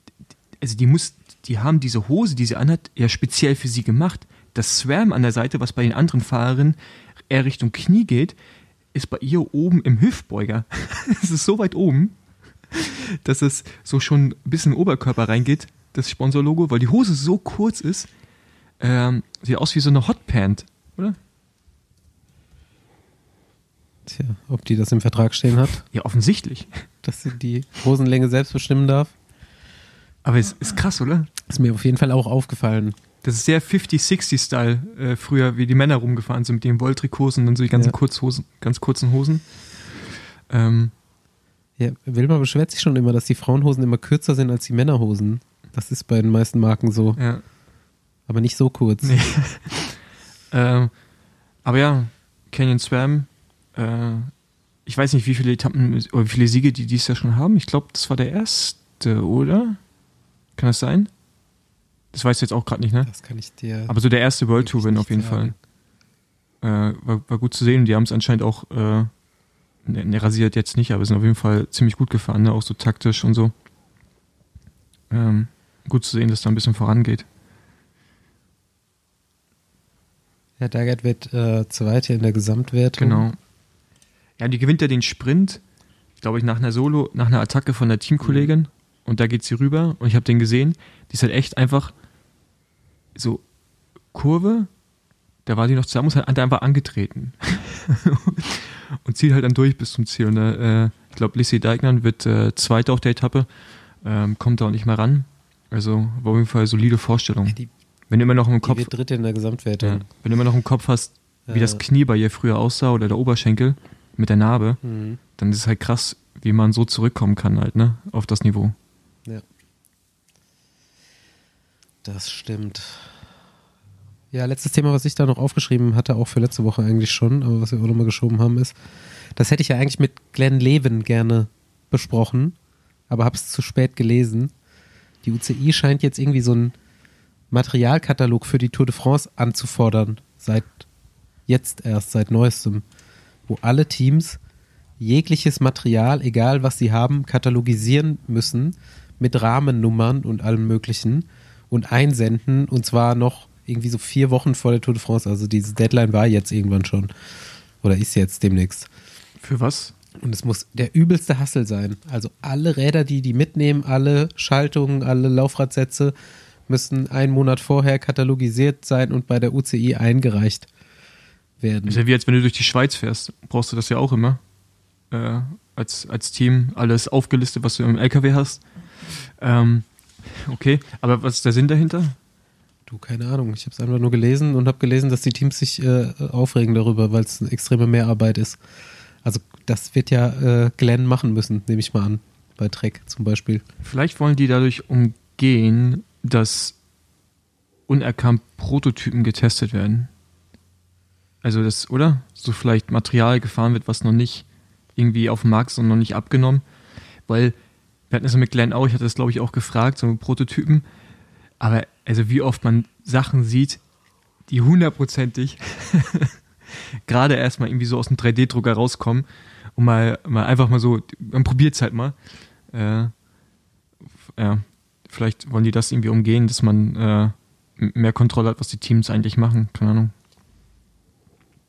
also die muss, die haben diese Hose, die sie anhat, ja speziell für sie gemacht. Das Swam an der Seite, was bei den anderen Fahrerinnen eher Richtung Knie geht, ist bei ihr oben im Hüftbeuger. [LAUGHS] es ist so weit oben, dass es so schon ein bisschen in den Oberkörper reingeht, das Sponsorlogo, weil die Hose so kurz ist. Ähm, sieht aus wie so eine Hotpant, oder? Tja, ob die das im Vertrag stehen hat, Ja, offensichtlich. dass sie die Hosenlänge selbst bestimmen darf. Aber es ist krass, oder? Ist mir auf jeden Fall auch aufgefallen. Das ist sehr 50-60-Style, äh, früher, wie die Männer rumgefahren sind mit den Wolltrikhosen und dann so die ganzen Ja. Kurzhosen, ganz kurzen Hosen. Ähm, Ja, Wilma beschwert sich schon immer, dass die Frauenhosen immer kürzer sind als die Männerhosen. Das ist bei den meisten Marken so, ja. aber nicht so kurz. Nee. [LAUGHS] ähm, aber ja, Canyon Swam, äh, ich weiß nicht, wie viele Etappen oder wie viele Siege die dies Jahr schon haben. Ich glaube, das war der erste, oder? Kann das sein? Das weißt du jetzt auch gerade nicht, ne? Das kann ich dir. Aber so der erste World Tour Win auf jeden Fall. sagen. Äh, war, war gut zu sehen. Die haben es anscheinend auch, äh, ne, ne, rasiert jetzt nicht, aber sind auf jeden Fall ziemlich gut gefahren, ne? auch so taktisch und so. Ähm, gut zu sehen, dass da ein bisschen vorangeht. Herr Daggett wird äh, Zweiter in der Gesamtwertung. Genau. Ja, die gewinnt ja den Sprint, glaube ich, nach einer Solo, nach einer Attacke von der Teamkollegin. Und da geht sie rüber und ich habe den gesehen. Die ist halt echt einfach so Kurve, da war die noch zusammen, hat hat einfach angetreten. [LAUGHS] und zieht halt dann durch bis zum Ziel. Und äh, ich glaube, Lissy Deignan wird äh, Zweiter auf der Etappe, ähm, kommt da auch nicht mehr ran. Also war auf jeden Fall solide Vorstellung. Ja, die, Wenn du immer noch im Kopf Dritte in der ja. Gesamtwertung. Wenn du immer noch im Kopf hast, wie Äh. das Knie bei ihr früher aussah oder der Oberschenkel mit der Narbe, Mhm. dann ist es halt krass, wie man so zurückkommen kann halt, ne, auf das Niveau. Ja. Das stimmt. Ja, letztes Thema, was ich da noch aufgeschrieben hatte, auch für letzte Woche eigentlich schon, aber was wir auch nochmal geschoben haben, ist, das hätte ich ja eigentlich mit Glenn Levin gerne besprochen, aber habe es zu spät gelesen. Die UCI scheint jetzt irgendwie so einen Materialkatalog für die Tour de France anzufordern, seit jetzt erst, seit neuestem, wo alle Teams jegliches Material, egal was sie haben, katalogisieren müssen mit Rahmennummern und allem Möglichen und einsenden und zwar noch irgendwie so vier Wochen vor der Tour de France. Also diese Deadline war jetzt irgendwann schon oder ist jetzt demnächst. Für was? Und es muss der übelste Hassel sein. Also alle Räder, die die mitnehmen, alle Schaltungen, alle Laufradsätze müssen einen Monat vorher katalogisiert sein und bei der UCI eingereicht werden. Ist ja wie als wenn du durch die Schweiz fährst, brauchst du das ja auch immer. Äh, als, als Team alles aufgelistet, was du im LKW hast. Ähm, okay, aber was ist der Sinn dahinter? Du, keine Ahnung. Ich habe es einfach nur gelesen und habe gelesen, dass die Teams sich äh, aufregen darüber, weil es eine extreme Mehrarbeit ist. Also das wird ja äh, Glenn machen müssen, nehme ich mal an. Bei Trek zum Beispiel. Vielleicht wollen die dadurch umgehen, dass unerkannt Prototypen getestet werden. Also das, oder? So vielleicht Material gefahren wird, was noch nicht irgendwie auf dem Markt ist und noch nicht abgenommen. Weil, wir hatten das mit Glenn auch, ich hatte das glaube ich auch gefragt, so mit Prototypen. Aber also wie oft man Sachen sieht, die hundertprozentig [LAUGHS] gerade erstmal irgendwie so aus dem 3D-Drucker rauskommen und mal, mal einfach mal so, man probiert es halt mal. Äh, ja, vielleicht wollen die das irgendwie umgehen, dass man äh, mehr Kontrolle hat, was die Teams eigentlich machen. Keine Ahnung.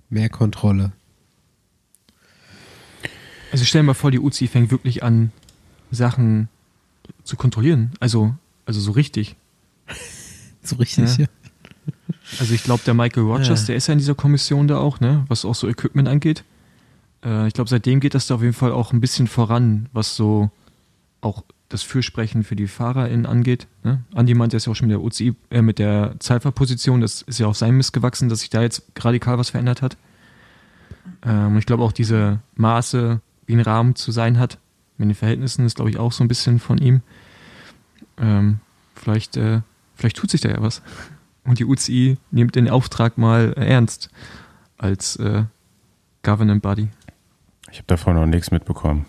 Mehr Kontrolle. Also stell dir mal vor, die UCI fängt wirklich an, Sachen zu kontrollieren. Also, also so richtig. [LAUGHS] So richtig, Ja. ja. Also ich glaube, der Michael Rogers, Ja. der ist ja in dieser Kommission da auch, ne, was auch so Equipment angeht. Äh, ich glaube, seitdem geht das da auf jeden Fall auch ein bisschen voran, was so auch das Fürsprechen für die FahrerInnen angeht. Ne? Andi meinte es ja auch schon mit der UCI, äh, mit der Zeitfahrposition, das ist ja auf sein Mist gewachsen, dass sich da jetzt radikal was verändert hat. Ähm, ich glaube auch diese Maße, wie ein Rahmen zu sein hat, mit den Verhältnissen, ist glaube ich auch so ein bisschen von ihm. Ähm, vielleicht, äh, vielleicht tut sich da ja was. Und die UCI nimmt den Auftrag mal ernst als äh, Government Body. Ich habe davon noch nichts mitbekommen.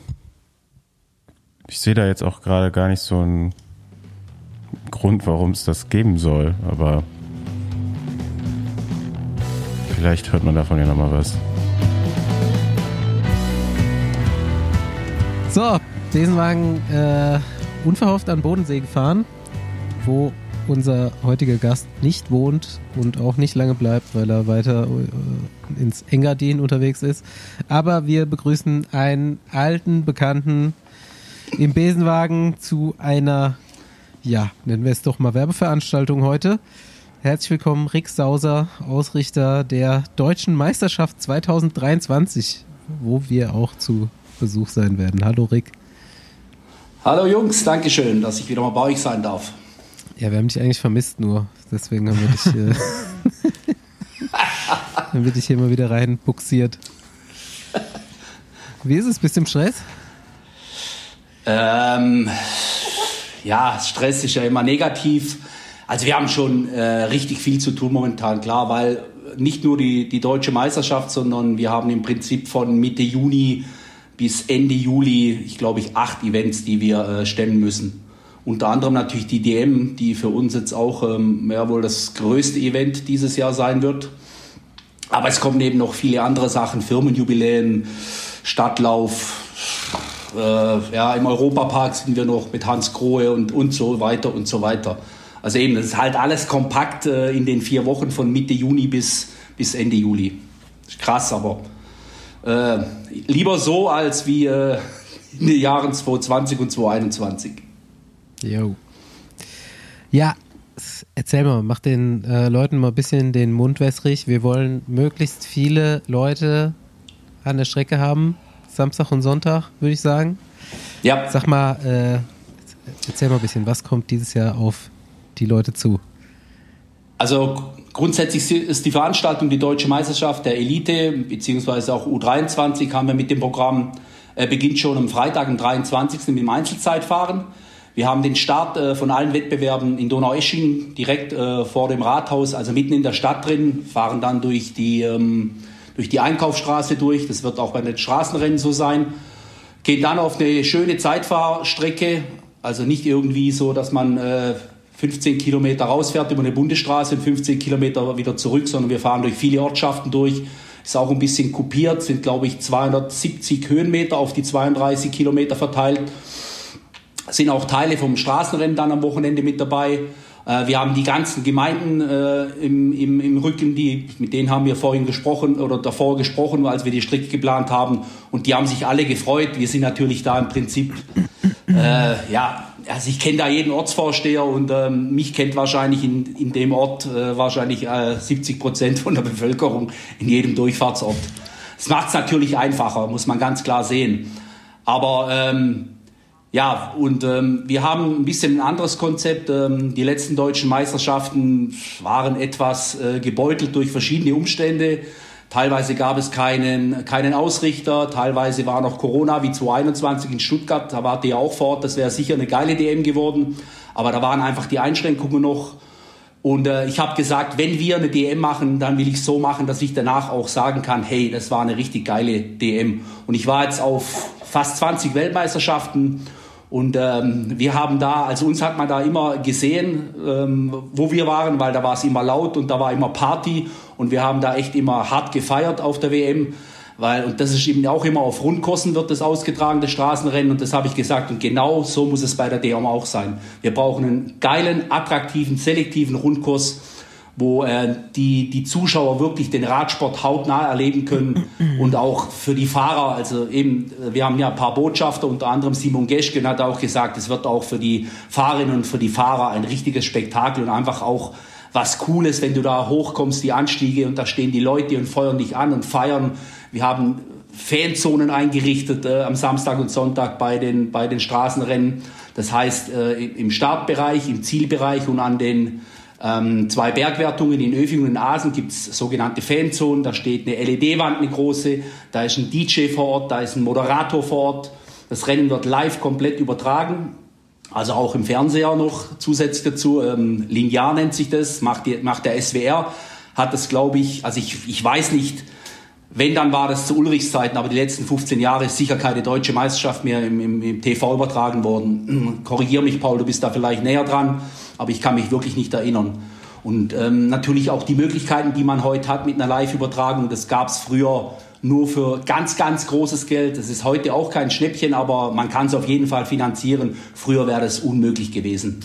Ich sehe da jetzt auch gerade gar nicht so einen Grund, warum es das geben soll, aber vielleicht hört man davon ja nochmal was. So, Besenwagen äh, unverhofft an Bodensee gefahren, wo unser heutiger Gast nicht wohnt und auch nicht lange bleibt, weil er weiter äh, ins Engadin unterwegs ist. Aber wir begrüßen einen alten Bekannten im Besenwagen zu einer, ja, nennen wir es doch mal Werbeveranstaltung heute. Herzlich willkommen, Rick Sauser, Ausrichter der Deutschen Meisterschaft 2023, wo wir auch zu Besuch sein werden. Hallo Rick. Hallo Jungs, danke schön, dass ich wieder mal bei euch sein darf. Ja, wir haben dich eigentlich vermisst nur. Deswegen haben wir dich, äh, [LAUGHS] haben wir dich hier mal wieder rein buxiert. Wie ist es? Bist du im Stress? Ähm, ja, Stress ist ja immer negativ. Also wir haben schon äh, richtig viel zu tun momentan, klar, weil nicht nur die, die deutsche Meisterschaft, sondern wir haben im Prinzip von Mitte Juni bis Ende Juli, ich glaube ich, acht Events, die wir äh, stellen müssen. Unter anderem natürlich die DM, die für uns jetzt auch ähm, ja, wohl das größte Event dieses Jahr sein wird. Aber es kommen eben noch viele andere Sachen, Firmenjubiläen, Stadtlauf, äh, ja, im Europapark sind wir noch mit Hans Grohe und, und so weiter und so weiter. Also eben, das ist halt alles kompakt äh, in den vier Wochen von Mitte Juni bis, bis Ende Juli. Krass, aber äh, lieber so als wie äh, in den Jahren 2020 und 2021. Jo. Ja, erzähl mal, mach den äh, Leuten mal ein bisschen den Mund wässrig. Wir wollen möglichst viele Leute an der Strecke haben. Samstag und Sonntag, würde ich sagen. Ja. Sag mal, äh, erzähl mal ein bisschen, was kommt dieses Jahr auf die Leute zu? Also grundsätzlich ist die Veranstaltung die Deutsche Meisterschaft der Elite, beziehungsweise auch U23 haben wir mit dem Programm, äh, beginnt schon am Freitag, am 23. mit dem Einzelzeitfahren. Wir haben den Start äh, von allen Wettbewerben in Donaueschingen direkt äh, vor dem Rathaus, also mitten in der Stadt drin, fahren dann durch die, ähm, durch die Einkaufsstraße durch. Das wird auch bei den Straßenrennen so sein. Gehen dann auf eine schöne Zeitfahrstrecke, also nicht irgendwie so, dass man äh, 15 Kilometer rausfährt über eine Bundesstraße und 15 Kilometer wieder zurück, sondern wir fahren durch viele Ortschaften durch. Ist auch ein bisschen kupiert, sind glaube ich 270 Höhenmeter auf die 32 Kilometer verteilt sind auch Teile vom Straßenrennen dann am Wochenende mit dabei. Äh, wir haben die ganzen Gemeinden äh, im, im, im Rücken, die, mit denen haben wir vorhin gesprochen oder davor gesprochen, als wir die Strecke geplant haben. Und die haben sich alle gefreut. Wir sind natürlich da im Prinzip, äh, ja, also ich kenne da jeden Ortsvorsteher und ähm, mich kennt wahrscheinlich in, in dem Ort äh, wahrscheinlich äh, 70 Prozent von der Bevölkerung in jedem Durchfahrtsort. Das macht es natürlich einfacher, muss man ganz klar sehen. Aber ähm, ja, und ähm, wir haben ein bisschen ein anderes Konzept. Ähm, die letzten deutschen Meisterschaften waren etwas äh, gebeutelt durch verschiedene Umstände. Teilweise gab es keinen, keinen Ausrichter, teilweise war noch Corona wie 2021 in Stuttgart, da wart ihr auch vor Ort, das wäre sicher eine geile DM geworden, aber da waren einfach die Einschränkungen noch. Und äh, ich habe gesagt, wenn wir eine DM machen, dann will ich so machen, dass ich danach auch sagen kann, hey, das war eine richtig geile DM. Und ich war jetzt auf fast 20 Weltmeisterschaften und ähm, wir haben da, also uns hat man da immer gesehen, ähm, wo wir waren, weil da war es immer laut und da war immer Party und wir haben da echt immer hart gefeiert auf der WM. Weil, und das ist eben auch immer auf Rundkosten wird das ausgetragen, das Straßenrennen. Und das habe ich gesagt. Und genau so muss es bei der DM auch sein. Wir brauchen einen geilen, attraktiven, selektiven Rundkurs wo äh, die, die Zuschauer wirklich den Radsport hautnah erleben können und auch für die Fahrer, also eben, äh, wir haben ja ein paar Botschafter, unter anderem Simon Geschken hat auch gesagt, es wird auch für die Fahrerinnen und für die Fahrer ein richtiges Spektakel und einfach auch was Cooles, wenn du da hochkommst, die Anstiege und da stehen die Leute und feuern dich an und feiern. Wir haben Fanzonen eingerichtet äh, am Samstag und Sonntag bei den, bei den Straßenrennen. Das heißt, äh, im Startbereich, im Zielbereich und an den ähm, zwei Bergwertungen in Öfing und in Asen gibt es sogenannte Fanzonen. Da steht eine LED-Wand, eine große. Da ist ein DJ vor Ort, da ist ein Moderator vor Ort. Das Rennen wird live komplett übertragen. Also auch im Fernseher noch zusätzlich dazu. Ähm, linear nennt sich das, macht, die, macht der SWR. Hat das, glaube ich, also ich, ich weiß nicht, wenn, dann war das zu Ulrichs Zeiten, aber die letzten 15 Jahre ist sicher keine deutsche Meisterschaft mehr im, im, im TV übertragen worden. [CLEARS THROAT] Korrigier mich, Paul, du bist da vielleicht näher dran, aber ich kann mich wirklich nicht erinnern. Und ähm, natürlich auch die Möglichkeiten, die man heute hat mit einer Live-Übertragung, das gab es früher nur für ganz, ganz großes Geld. Das ist heute auch kein Schnäppchen, aber man kann es auf jeden Fall finanzieren. Früher wäre das unmöglich gewesen.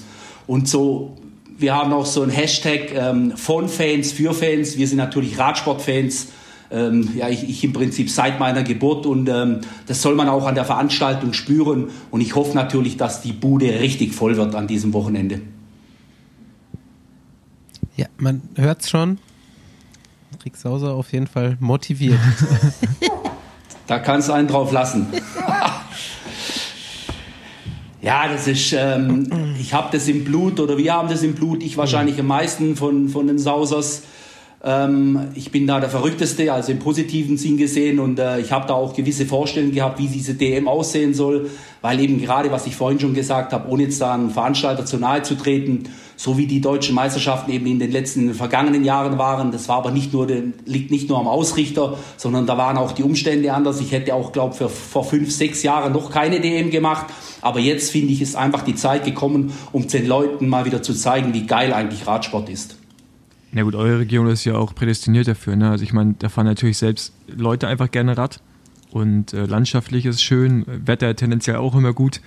Und so, wir haben auch so ein Hashtag ähm, von Fans für Fans. Wir sind natürlich Radsportfans ähm, ja, ich, ich, im Prinzip seit meiner Geburt und ähm, das soll man auch an der Veranstaltung spüren und ich hoffe natürlich, dass die Bude richtig voll wird an diesem Wochenende. Ja, man hört es schon. Rick Sauser auf jeden Fall motiviert. [LAUGHS] da kannst du einen drauf lassen. [LAUGHS] ja, das ist, ähm, ich habe das im Blut oder wir haben das im Blut, ich wahrscheinlich am meisten von, von den Sausers. Ähm, ich bin da der Verrückteste, also im positiven Sinn gesehen und äh, ich habe da auch gewisse Vorstellungen gehabt, wie diese DM aussehen soll, weil eben gerade, was ich vorhin schon gesagt habe, ohne jetzt da einem Veranstalter zu nahe zu treten, so wie die deutschen Meisterschaften eben in den letzten in den vergangenen Jahren waren, das war aber nicht nur, liegt nicht nur am Ausrichter, sondern da waren auch die Umstände anders. Ich hätte auch, glaube ich, vor fünf, sechs Jahren noch keine DM gemacht, aber jetzt finde ich, ist einfach die Zeit gekommen, um den Leuten mal wieder zu zeigen, wie geil eigentlich Radsport ist. Na gut, eure Region ist ja auch prädestiniert dafür. Ne? Also ich meine, da fahren natürlich selbst Leute einfach gerne Rad und äh, landschaftlich ist schön, Wetter tendenziell auch immer gut.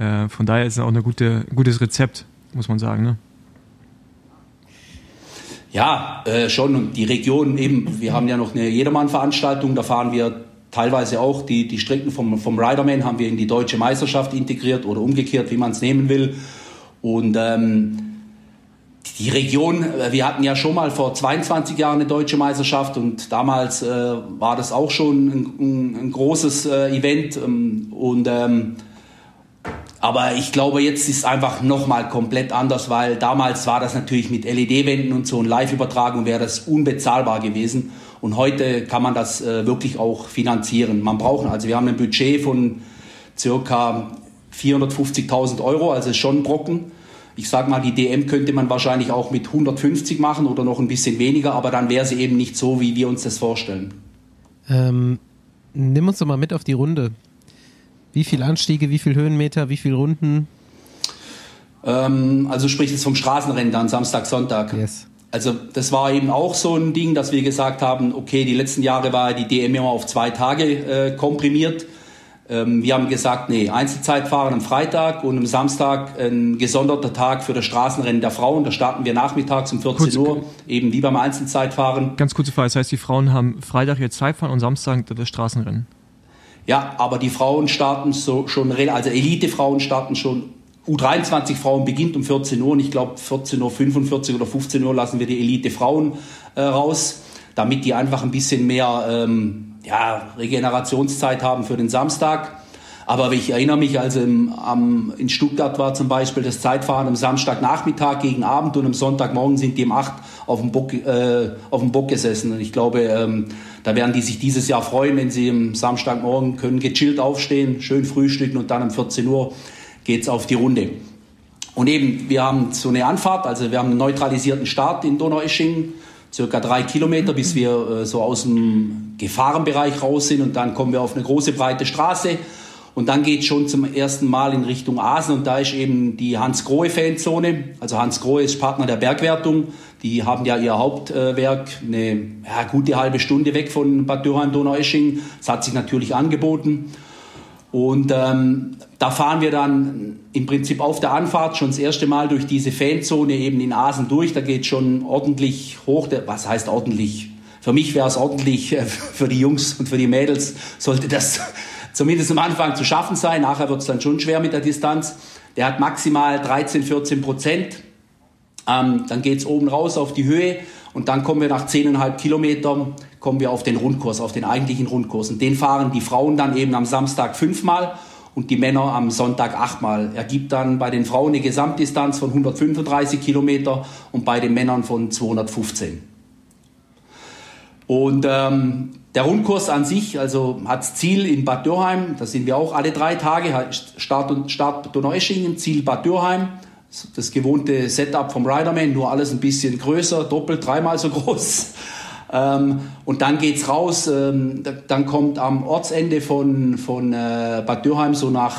Äh, von daher ist es auch ein gute, gutes Rezept, muss man sagen. Ne? Ja, äh, schon. Und die Region eben, wir haben ja noch eine Jedermann-Veranstaltung, da fahren wir teilweise auch die, die Strecken vom, vom Riderman haben wir in die deutsche Meisterschaft integriert oder umgekehrt, wie man es nehmen will. Und ähm, die Region, äh, wir hatten ja schon mal vor 22 Jahren eine deutsche Meisterschaft und damals äh, war das auch schon ein, ein, großes äh, Event. Ähm, und, ähm, aber ich glaube, jetzt ist es einfach nochmal komplett anders, weil damals war das natürlich mit LED-Wänden und so und Live-Übertragung wäre das unbezahlbar gewesen. Und heute kann man das äh, wirklich auch finanzieren. Man braucht, also wir haben ein Budget von circa 450.000 Euro, also schon Brocken. Ich sage mal, die DM könnte man wahrscheinlich auch mit 150 machen oder noch ein bisschen weniger, aber dann wäre sie eben nicht so, wie wir uns das vorstellen. Ähm, nimm uns doch mal mit auf die Runde. Wie viele Anstiege, wie viele Höhenmeter, wie viele Runden? Ähm, also sprich jetzt vom Straßenrennen dann Samstag, Sonntag. Yes. Also das war eben auch so ein Ding, dass wir gesagt haben, okay, die letzten Jahre war die DM immer auf zwei Tage äh, komprimiert. Ähm, wir haben gesagt, nee, Einzelzeitfahren am Freitag und am Samstag ein gesonderter Tag für das Straßenrennen der Frauen. Da starten wir nachmittags um 14 Kurz, Uhr, eben wie beim Einzelzeitfahren. Ganz kurze Frage, das heißt, die Frauen haben Freitag ihr Zeitfahren und Samstag das Straßenrennen? Ja, aber die Frauen starten so schon, also Elite-Frauen starten schon U23 Frauen beginnt um 14 Uhr und ich glaube 14.45 Uhr oder 15 Uhr lassen wir die Elite Frauen äh, raus, damit die einfach ein bisschen mehr ähm, ja, Regenerationszeit haben für den Samstag. Aber ich erinnere mich, als im, am, in Stuttgart war zum Beispiel das Zeitfahren am Samstagnachmittag gegen Abend und am Sonntagmorgen sind die um acht auf dem Bock, äh, auf dem Bock gesessen. Und ich glaube, ähm, da werden die sich dieses Jahr freuen, wenn sie am Samstagmorgen können gechillt aufstehen, schön frühstücken und dann um 14 Uhr geht's auf die Runde. Und eben, wir haben so eine Anfahrt, also wir haben einen neutralisierten Start in Donaueschingen circa drei Kilometer, bis wir äh, so aus dem Gefahrenbereich raus sind und dann kommen wir auf eine große breite Straße und dann geht schon zum ersten Mal in Richtung Asen und da ist eben die Hans-Grohe-Fanzone. Also Hans-Grohe ist Partner der Bergwertung. Die haben ja ihr Hauptwerk eine ja, gute halbe Stunde weg von Bad Dürheim-Donaueschingen. Das hat sich natürlich angeboten. Und ähm, da fahren wir dann im Prinzip auf der Anfahrt schon das erste Mal durch diese Fanzone eben in Asen durch. Da geht schon ordentlich hoch. Was heißt ordentlich? Für mich wäre es ordentlich, äh, für die Jungs und für die Mädels sollte das zumindest am Anfang zu schaffen sein. Nachher wird es dann schon schwer mit der Distanz. Der hat maximal 13, 14 Prozent. Ähm, dann geht es oben raus auf die Höhe Und dann kommen wir nach zehneinhalb Kilometern, kommen wir auf den Rundkurs, auf den eigentlichen Rundkurs. Und den fahren die Frauen dann eben am Samstag fünfmal und die Männer am Sonntag achtmal. Ergibt dann bei den Frauen eine Gesamtdistanz von 135 Kilometer und bei den Männern von 215. Und ähm, der Rundkurs an sich, also hat Ziel in Bad Dürrheim, da sind wir auch alle drei Tage, Start, Start Donaueschingen, Ziel Bad Dürrheim, das gewohnte Setup vom Riderman, nur alles ein bisschen größer, doppelt, dreimal so [LAUGHS] groß. Ähm, und dann geht's raus, ähm, dann kommt am Ortsende von, von äh, Bad Dürrheim so nach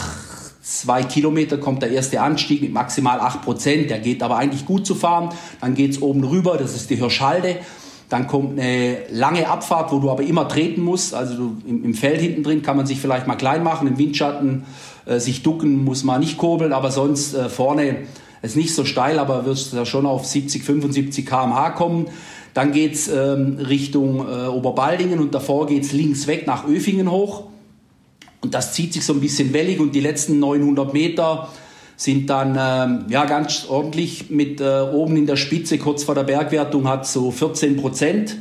zwei Kilometer kommt der erste Anstieg mit maximal acht Prozent, der geht aber eigentlich gut zu fahren. Dann geht's oben rüber, das ist die Hirschhalde. Dann kommt eine lange Abfahrt, wo du aber immer treten musst. Also du, im, im, Feld hinten drin kann man sich vielleicht mal klein machen, im Windschatten äh, sich ducken muss man nicht kurbeln, aber sonst äh, vorne ist nicht so steil, aber wirst da schon auf 70, 75 km/h kommen. Dann geht's ähm, Richtung äh, Oberbaldingen und davor geht's links weg nach Öfingen hoch. Und das zieht sich so ein bisschen wellig und die letzten 900 Meter sind dann ähm, ja ganz ordentlich mit äh, oben in der Spitze, kurz vor der Bergwertung, hat so 14 Prozent.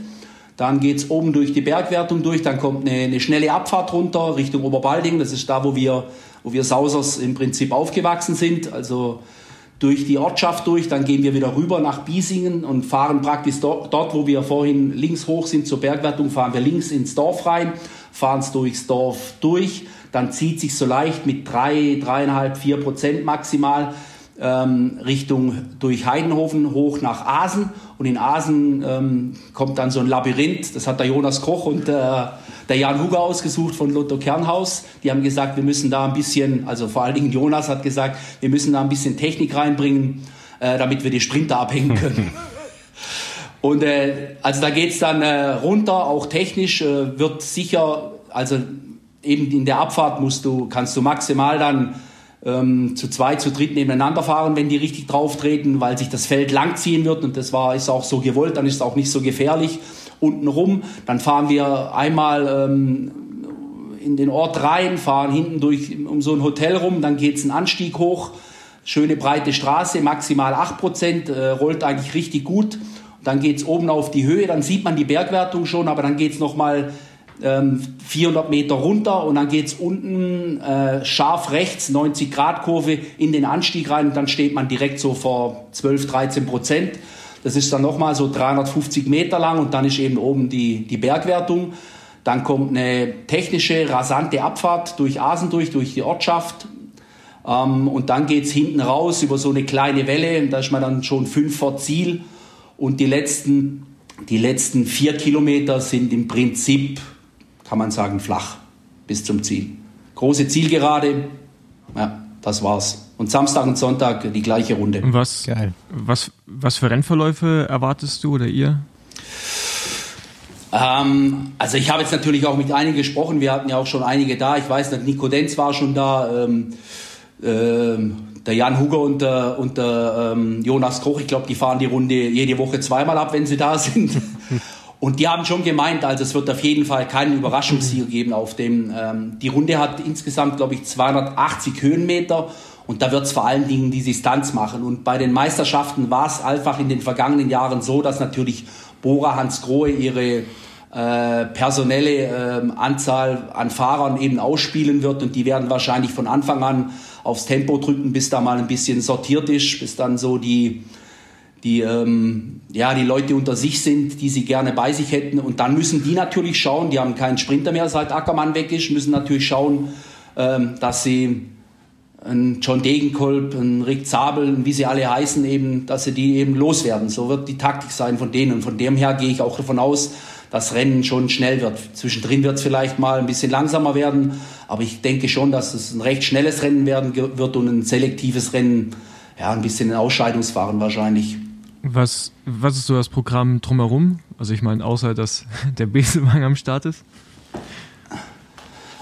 Dann geht's oben durch die Bergwertung durch, dann kommt eine, eine schnelle Abfahrt runter Richtung Oberbalding. Das ist da, wo wir, wo wir Sausers im Prinzip aufgewachsen sind. Also durch die Ortschaft durch, dann gehen wir wieder rüber nach Biesingen und fahren praktisch dort, dort, wo wir vorhin links hoch sind zur Bergwertung, fahren wir links ins Dorf rein, fahren es durchs Dorf durch. Dann zieht sich so leicht mit drei, dreieinhalb, vier Prozent maximal ähm, Richtung durch Heidenhofen hoch nach Asen. Und in Asen ähm, kommt dann so ein Labyrinth. Das hat der Jonas Koch und äh, der Jan Huger ausgesucht von Lotto Kernhaus. Die haben gesagt, wir müssen da ein bisschen, also vor allen Dingen Jonas hat gesagt, wir müssen da ein bisschen Technik reinbringen, äh, damit wir die Sprinter abhängen können. [LAUGHS] und äh, also da geht's dann äh, runter, auch technisch äh, wird sicher, also eben in der Abfahrt musst du, kannst du maximal dann ähm, zu zwei, zu dritt nebeneinander fahren, wenn die richtig drauf treten, weil sich das Feld langziehen wird und das war, ist auch so gewollt, dann ist es auch nicht so gefährlich unten rum. Dann fahren wir einmal ähm, in den Ort rein, fahren hinten durch um so ein Hotel rum, dann geht es einen Anstieg hoch, schöne breite Straße, maximal 8%, äh, rollt eigentlich richtig gut. Dann geht es oben auf die Höhe, dann sieht man die Bergwertung schon, aber dann geht es nochmal 400 ähm, Meter runter und dann geht's unten äh, scharf rechts, 90 Grad Kurve in den Anstieg rein und dann steht man direkt so vor 12, 13 Prozent. Das ist dann nochmal so 350 Meter lang und dann ist eben oben die, die Bergwertung. Dann kommt eine technische, rasante Abfahrt durch Asen durch, durch die Ortschaft. Ähm, und dann geht's hinten raus über so eine kleine Welle und da ist man dann schon fünf vor Ziel. Und die letzten, die letzten vier Kilometer sind im Prinzip kann man sagen, flach bis zum Ziel. Große Zielgerade, ja, das war's. Und Samstag und Sonntag die gleiche Runde. Und was, Geil. was, was für Rennverläufe erwartest du oder ihr? Ähm, also ich habe jetzt natürlich auch mit einigen gesprochen, wir hatten ja auch schon einige da. Ich weiß nicht, Nico Denz war schon da, ähm, ähm, der Jan Huger und der, und der ähm, Jonas Koch, ich glaube, die fahren die Runde jede Woche zweimal ab, wenn sie da [LAUGHS] sind. Und die haben schon gemeint, also es wird auf jeden Fall keinen Überraschungssieg geben auf dem. Ähm, die Runde hat insgesamt, glaube ich, 280 Höhenmeter und da wird es vor allen Dingen die Distanz machen. Und bei den Meisterschaften war es einfach in den vergangenen Jahren so, dass natürlich Bora Hans Grohe ihre äh, personelle äh, Anzahl an Fahrern eben ausspielen wird und die werden wahrscheinlich von Anfang an aufs Tempo drücken, bis da mal ein bisschen sortiert ist, bis dann so die die, ähm, ja, die Leute unter sich sind, die sie gerne bei sich hätten. Und dann müssen die natürlich schauen, die haben keinen Sprinter mehr, seit Ackermann weg ist, müssen natürlich schauen, ähm, dass sie einen John Degenkolb, einen Rick Zabel, wie sie alle heißen, eben, dass sie die eben loswerden. So wird die Taktik sein von denen. Und von dem her gehe ich auch davon aus, dass Rennen schon schnell wird. Zwischendrin wird es vielleicht mal ein bisschen langsamer werden, aber ich denke schon, dass es ein recht schnelles Rennen werden wird und ein selektives Rennen, ja, ein bisschen ein Ausscheidungsfahren wahrscheinlich. Was, was ist so das Programm drumherum? Also ich meine, außer dass [LAUGHS] der Besenwagen am Start ist?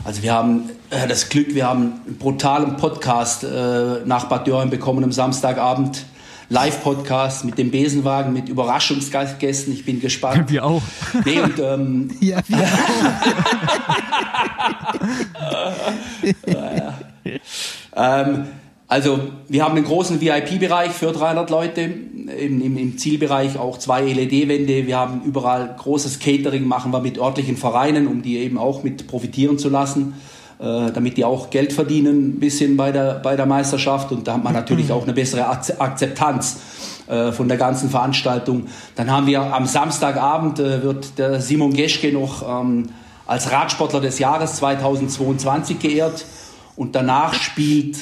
Also wir haben äh, das Glück, wir haben einen brutalen Podcast äh, nach Bad Dürheim bekommen am Samstagabend. Live-Podcast mit dem Besenwagen, mit Überraschungsgästen. Ich bin gespannt. Wir auch. Nee, und, ähm, [LAUGHS] ja, wir auch. [LAUGHS] ja, ja. ähm, also wir haben einen großen VIP-Bereich für 300 Leute im, im, im Zielbereich auch zwei LED-Wände. Wir haben überall großes Catering, machen wir mit örtlichen Vereinen, um die eben auch mit profitieren zu lassen, äh, damit die auch Geld verdienen ein bisschen bei der, bei der Meisterschaft. Und da hat man natürlich auch eine bessere Akzeptanz äh, von der ganzen Veranstaltung. Dann haben wir am Samstagabend, äh, wird der Simon Geschke noch ähm, als Radsportler des Jahres 2022 geehrt. Und danach spielt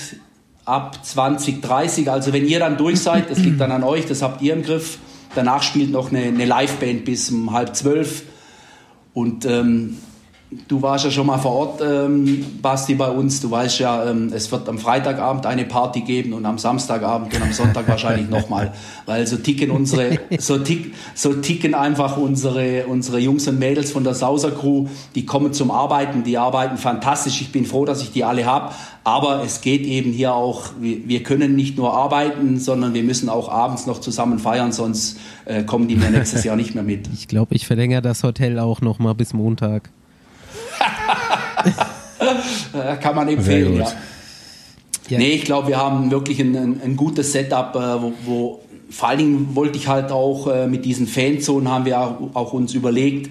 ab 2030. Also wenn ihr dann durch seid, das liegt dann an euch, das habt ihr im Griff. Danach spielt noch eine, eine Liveband bis um halb zwölf. Und ähm, Du warst ja schon mal vor Ort, ähm, Basti, bei uns. Du weißt ja, ähm, es wird am Freitagabend eine Party geben und am Samstagabend und am Sonntag wahrscheinlich nochmal. Weil so ticken unsere, so, tick, so ticken einfach unsere, unsere Jungs und Mädels von der Sauser Crew. Die kommen zum Arbeiten, die arbeiten fantastisch. Ich bin froh, dass ich die alle habe. Aber es geht eben hier auch, wir, können nicht nur arbeiten, sondern wir müssen auch abends noch zusammen feiern, sonst äh, kommen die mir nächstes Jahr nicht mehr mit. Ich glaube, ich verlängere das Hotel auch nochmal bis Montag. Kann man empfehlen, ja. ja. Nee, ich glaube, wir haben wirklich ein, ein, ein gutes Setup, äh, wo, wo, vor allen Dingen wollte ich halt auch äh, mit diesen Fanzonen haben wir auch, auch uns überlegt,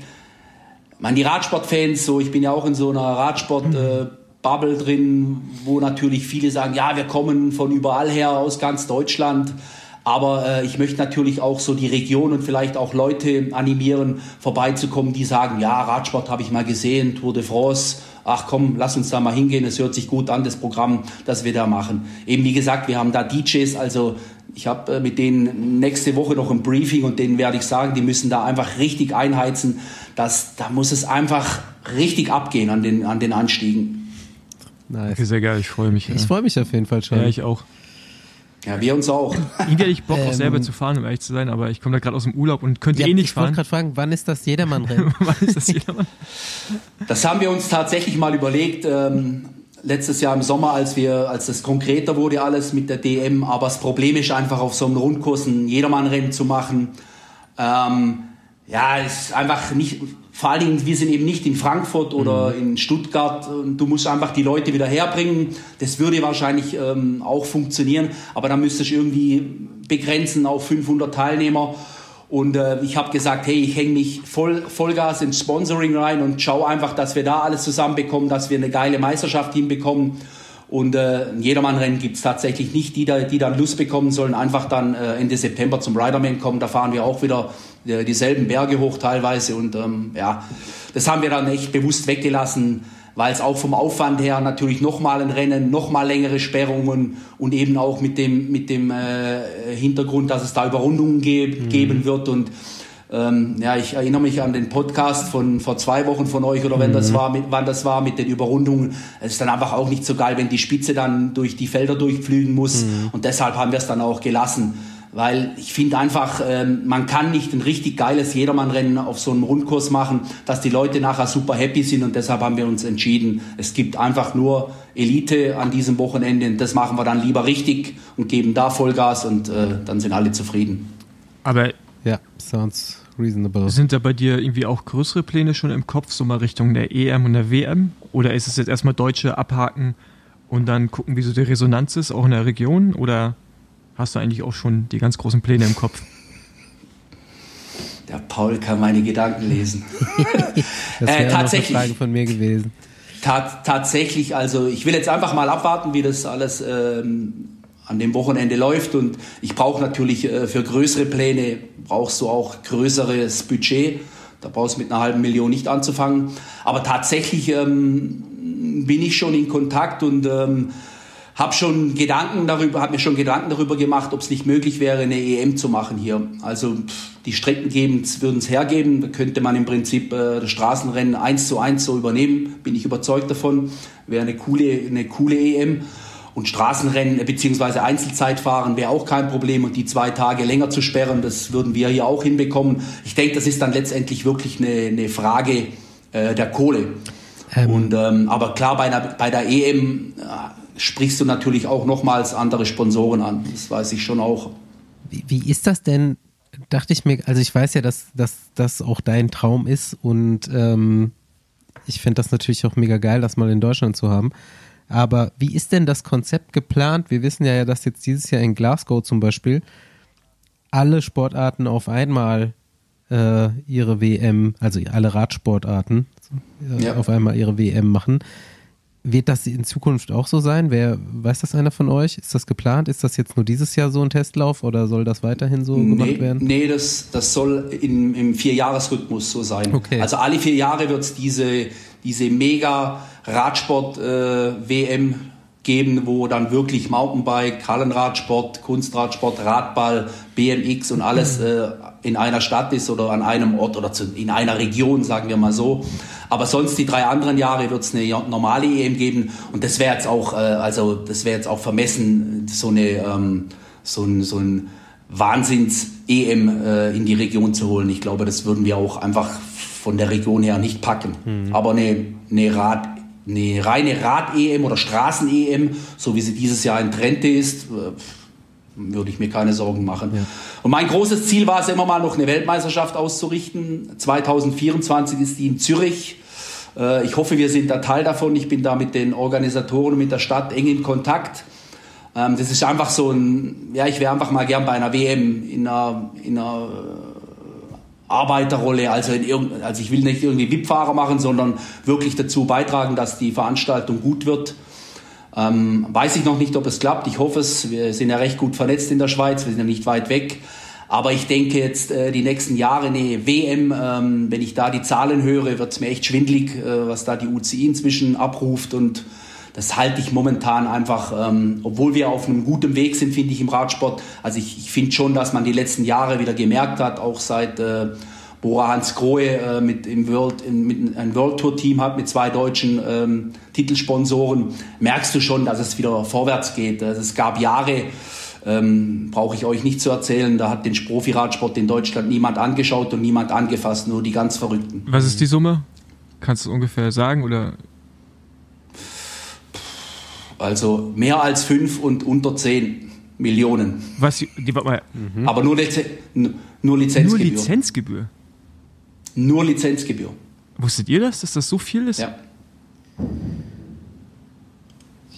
man die Radsportfans, so ich bin ja auch in so einer Radsport äh, Bubble drin, wo natürlich viele sagen, ja, wir kommen von überall her aus ganz Deutschland. Aber äh, ich möchte natürlich auch so die Region und vielleicht auch Leute animieren, vorbeizukommen, die sagen, ja, Radsport habe ich mal gesehen, Tour de France. Ach komm, lass uns da mal hingehen. Es hört sich gut an, das Programm, das wir da machen. Eben wie gesagt, wir haben da DJs, also ich habe äh, mit denen nächste Woche noch ein Briefing und denen werde ich sagen, die müssen da einfach richtig einheizen. Das, da muss es einfach richtig abgehen an den, an den Anstiegen. Nice. Okay, sehr geil, ich freue mich. Ich ja. freue mich auf jeden Fall schon. Ja, ich auch. Ja, wir uns auch. [LAUGHS] Irgendwie hätte ich Bock, ähm, auch selber zu fahren, um ehrlich zu sein, aber ich komme da gerade aus dem Urlaub und könnte ja, eh nicht ich fahren. Ich wollte gerade fragen, wann ist das Jedermann-Rennen? [LAUGHS] wann ist das [LAUGHS] Jedermann? Das haben wir uns tatsächlich mal überlegt. Ähm, letztes Jahr im Sommer, als wir, als das konkreter wurde alles mit der DM, aber das Problem ist einfach auf so einem Rundkurs ein Jedermann-Rennen zu machen. Ähm, ja, ist einfach nicht, vor allen Dingen, wir sind eben nicht in Frankfurt oder mhm. in Stuttgart. Du musst einfach die Leute wieder herbringen. Das würde wahrscheinlich ähm, auch funktionieren, aber dann müsstest du irgendwie begrenzen auf 500 Teilnehmer. Und äh, ich habe gesagt, hey, ich hänge mich voll, Vollgas ins Sponsoring rein und schaue einfach, dass wir da alles zusammenbekommen, dass wir eine geile Meisterschaft hinbekommen. Und äh, Jedermann-Rennen gibt es tatsächlich nicht. Die, da, die dann Lust bekommen sollen, einfach dann äh, Ende September zum Riderman kommen. Da fahren wir auch wieder dieselben Berge hoch teilweise. Und ähm, ja, das haben wir dann echt bewusst weggelassen, weil es auch vom Aufwand her natürlich nochmal ein Rennen, nochmal längere Sperrungen und eben auch mit dem, mit dem äh, Hintergrund, dass es da Überrundungen ge mhm. geben wird. Und ähm, ja, ich erinnere mich an den Podcast von vor zwei Wochen von euch oder wenn mhm. das war, mit, wann das war mit den Überrundungen. Es ist dann einfach auch nicht so geil, wenn die Spitze dann durch die Felder durchflügen muss. Mhm. Und deshalb haben wir es dann auch gelassen. Weil ich finde einfach, ähm, man kann nicht ein richtig geiles Jedermannrennen auf so einem Rundkurs machen, dass die Leute nachher super happy sind und deshalb haben wir uns entschieden, es gibt einfach nur Elite an diesem Wochenende und das machen wir dann lieber richtig und geben da Vollgas und äh, dann sind alle zufrieden. Aber ja, sounds reasonable. Sind da bei dir irgendwie auch größere Pläne schon im Kopf, so mal Richtung der EM und der WM? Oder ist es jetzt erstmal Deutsche abhaken und dann gucken, wie so die Resonanz ist, auch in der Region? Oder hast du eigentlich auch schon die ganz großen Pläne im Kopf? Der Paul kann meine Gedanken lesen. [LAUGHS] das wäre äh, tatsächlich eine Frage von mir gewesen. Ta tatsächlich, also ich will jetzt einfach mal abwarten, wie das alles ähm, an dem Wochenende läuft. Und ich brauche natürlich äh, für größere Pläne, brauchst du auch größeres Budget. Da brauchst du mit einer halben Million nicht anzufangen. Aber tatsächlich ähm, bin ich schon in Kontakt und ähm, habe schon Gedanken darüber, habe mir schon Gedanken darüber gemacht, ob es nicht möglich wäre, eine EM zu machen hier. Also die Strecken würden es hergeben, da könnte man im Prinzip äh, das Straßenrennen eins zu eins so übernehmen, bin ich überzeugt davon. Wäre eine coole, eine coole EM. Und Straßenrennen äh, bzw. Einzelzeitfahren wäre auch kein Problem und die zwei Tage länger zu sperren, das würden wir hier auch hinbekommen. Ich denke, das ist dann letztendlich wirklich eine, eine Frage äh, der Kohle. Ähm. Und, ähm, aber klar, bei, einer, bei der EM äh, sprichst du natürlich auch nochmals andere Sponsoren an. Das weiß ich schon auch. Wie, wie ist das denn? Dachte ich mir, also ich weiß ja, dass das auch dein Traum ist und ähm, ich finde das natürlich auch mega geil, das mal in Deutschland zu haben. Aber wie ist denn das Konzept geplant? Wir wissen ja, dass jetzt dieses Jahr in Glasgow zum Beispiel alle Sportarten auf einmal äh, ihre WM, also alle Radsportarten äh, Ja. auf einmal ihre WM machen. Wird das in Zukunft auch so sein? Wer weiß das einer von euch? Ist das geplant? Ist das jetzt nur dieses Jahr so ein Testlauf oder soll das weiterhin so Nee, gemacht werden? nee das, das soll in, im Vierjahresrhythmus so sein. Okay. Also alle vier Jahre wird es diese, diese mega Radsport-WM geben, wo dann wirklich Mountainbike, Hallenradsport, Kunstradsport, Radball, BMX und alles äh, in einer Stadt ist oder an einem Ort oder zu, in einer Region, sagen wir mal so. Aber sonst die drei anderen Jahre wird es eine normale EM geben und das wäre jetzt auch, äh, also das wäre jetzt auch vermessen, so eine ähm, so ein, so ein Wahnsinns-EM äh, in die Region zu holen. Ich glaube, das würden wir auch einfach von der Region her nicht packen. Aber eine, eine, Rad, eine reine Rad-EM oder Straßen-EM, so wie sie dieses Jahr in Trente ist, äh, würde ich mir keine Sorgen machen. Und mein großes Ziel war es immer mal noch eine Weltmeisterschaft auszurichten. 2024 ist die in Zürich. Äh, Ich hoffe, wir sind da Teil davon. Ich bin da mit den Organisatoren mit der Stadt eng in Kontakt. Ähm, Das ist einfach so ein, ja, ich wäre einfach mal gern bei einer WM in einer, in einer äh, Arbeiterrolle. Also, in also ich will nicht irgendwie VIP-Fahrer machen, sondern wirklich dazu beitragen, dass die Veranstaltung gut wird. Ähm, weiß ich noch nicht, ob es klappt. Ich hoffe es. Wir sind ja recht gut vernetzt in der Schweiz. Wir sind ja nicht weit weg. Aber ich denke jetzt äh, die nächsten Jahre eine WM, ähm, wenn ich da die Zahlen höre, wird es mir echt schwindlig, äh, was da die UCI inzwischen abruft. Und das halte ich momentan einfach, ähm, obwohl wir auf einem guten Weg sind, finde ich im Radsport. Also ich, ich finde schon, dass man die letzten Jahre wieder gemerkt hat, auch seit äh, Bora Hans Grohe äh, mit im World, in, mit ein World Tour Team hat mit zwei deutschen ähm, Titelsponsoren, merkst du schon, dass es wieder vorwärts geht. Also es gab Jahre, ähm, brauche ich euch nicht zu erzählen, da hat den Profi-Radsport in Deutschland niemand angeschaut und niemand angefasst, nur die ganz Verrückten. Was ist die Summe? Kannst du ungefähr sagen oder Also mehr als fünf und unter zehn Millionen. was? Die, warte mal, Aber nur, Lize n- nur nur Lizenzgebühr. Lizenzgebühr. Nur Lizenzgebühr. Wusstet ihr das, dass das so viel ist? Ja.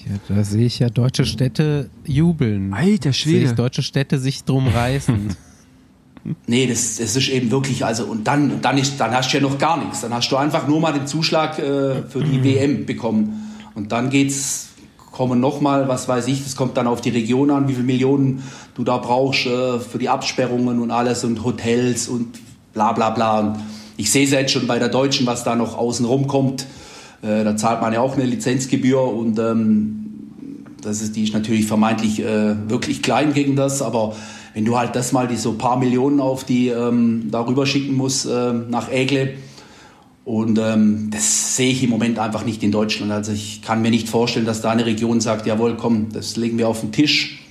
Ja, da sehe ich ja deutsche Städte jubeln. Alter Sehe ich Schwede. deutsche Städte sich drum reißen. [LAUGHS] Nee, das, das ist eben wirklich, also und dann, dann, ist, dann hast du ja noch gar nichts. Dann hast du einfach nur mal den Zuschlag äh, für die WM bekommen. Und dann geht's, kommen nochmal, was weiß ich, das kommt dann auf die Region an, wie viele Millionen du da brauchst äh, für die Absperrungen und alles und Hotels und bla bla bla. Und ich sehe es ja jetzt schon bei der Deutschen, was da noch außen rum kommt. Äh, da zahlt man ja auch eine Lizenzgebühr und ähm, das ist, die ist natürlich vermeintlich äh, wirklich klein gegen das, aber wenn du halt das mal die so paar Millionen auf die ähm, darüber schicken musst äh, nach Ägle und ähm, das sehe ich im Moment einfach nicht in Deutschland. Also ich kann mir nicht vorstellen, dass da eine Region sagt, jawohl, komm, das legen wir auf den Tisch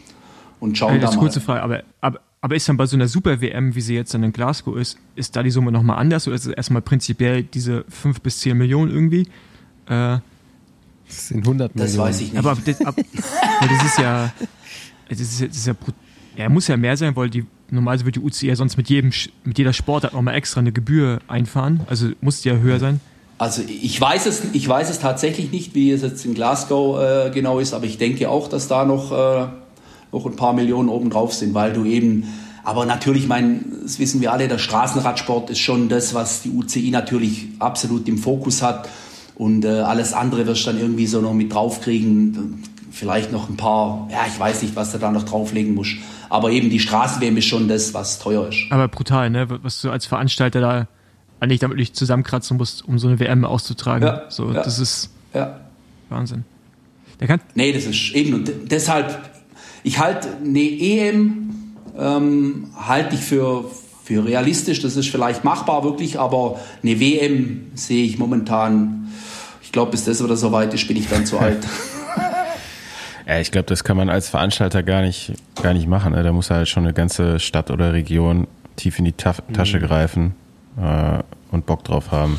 und schauen Äh, da das ist mal. kurze Frage, aber, aber, aber ist dann bei so einer Super-WM, wie sie jetzt dann in Glasgow ist, ist da die Summe nochmal anders oder ist es erstmal prinzipiell diese 5 bis 10 Millionen irgendwie? Äh, Das sind 100 Das Millionen. weiß ich nicht. aber das, ab, das ist ja, das ist, ja- das ist ja, ja, muss ja mehr sein, weil die normalerweise wird die UCI ja sonst mit jedem, Sch- mit jeder Sportart nochmal extra eine Gebühr einfahren, also muss die ja höher sein. Also ich weiß es, ich weiß es tatsächlich nicht, wie es jetzt in Glasgow äh, genau ist, aber ich denke auch, dass da noch, äh, noch ein paar Millionen oben drauf sind, weil du eben, aber natürlich, mein, das wissen wir alle, der Straßenradsport ist schon das, was die UCI natürlich absolut im Fokus hat und äh, alles andere wirst du dann irgendwie so noch mit draufkriegen, vielleicht noch ein paar, ja, ich weiß nicht, was du da noch drauflegen musst, aber eben die Straßen ist schon das, was teuer ist. Aber brutal, ne? Was du als Veranstalter da eigentlich damit wirklich zusammenkratzen musst, um so eine WM auszutragen. Ja, so, ja. das ist Ja. Wahnsinn. Der kann, Nee, das ist eben und de- deshalb, ich halte eine EM ähm, halte ich für, für realistisch, das ist vielleicht machbar wirklich, aber eine WM sehe ich momentan, ich glaube, bis das wieder so weit ist, bin ich dann zu [LAUGHS] alt. Ja, ich glaube, das kann man als Veranstalter gar nicht, gar nicht machen. Ne? Da muss halt schon eine ganze Stadt oder Region tief in die Ta Tasche greifen äh, und Bock drauf haben.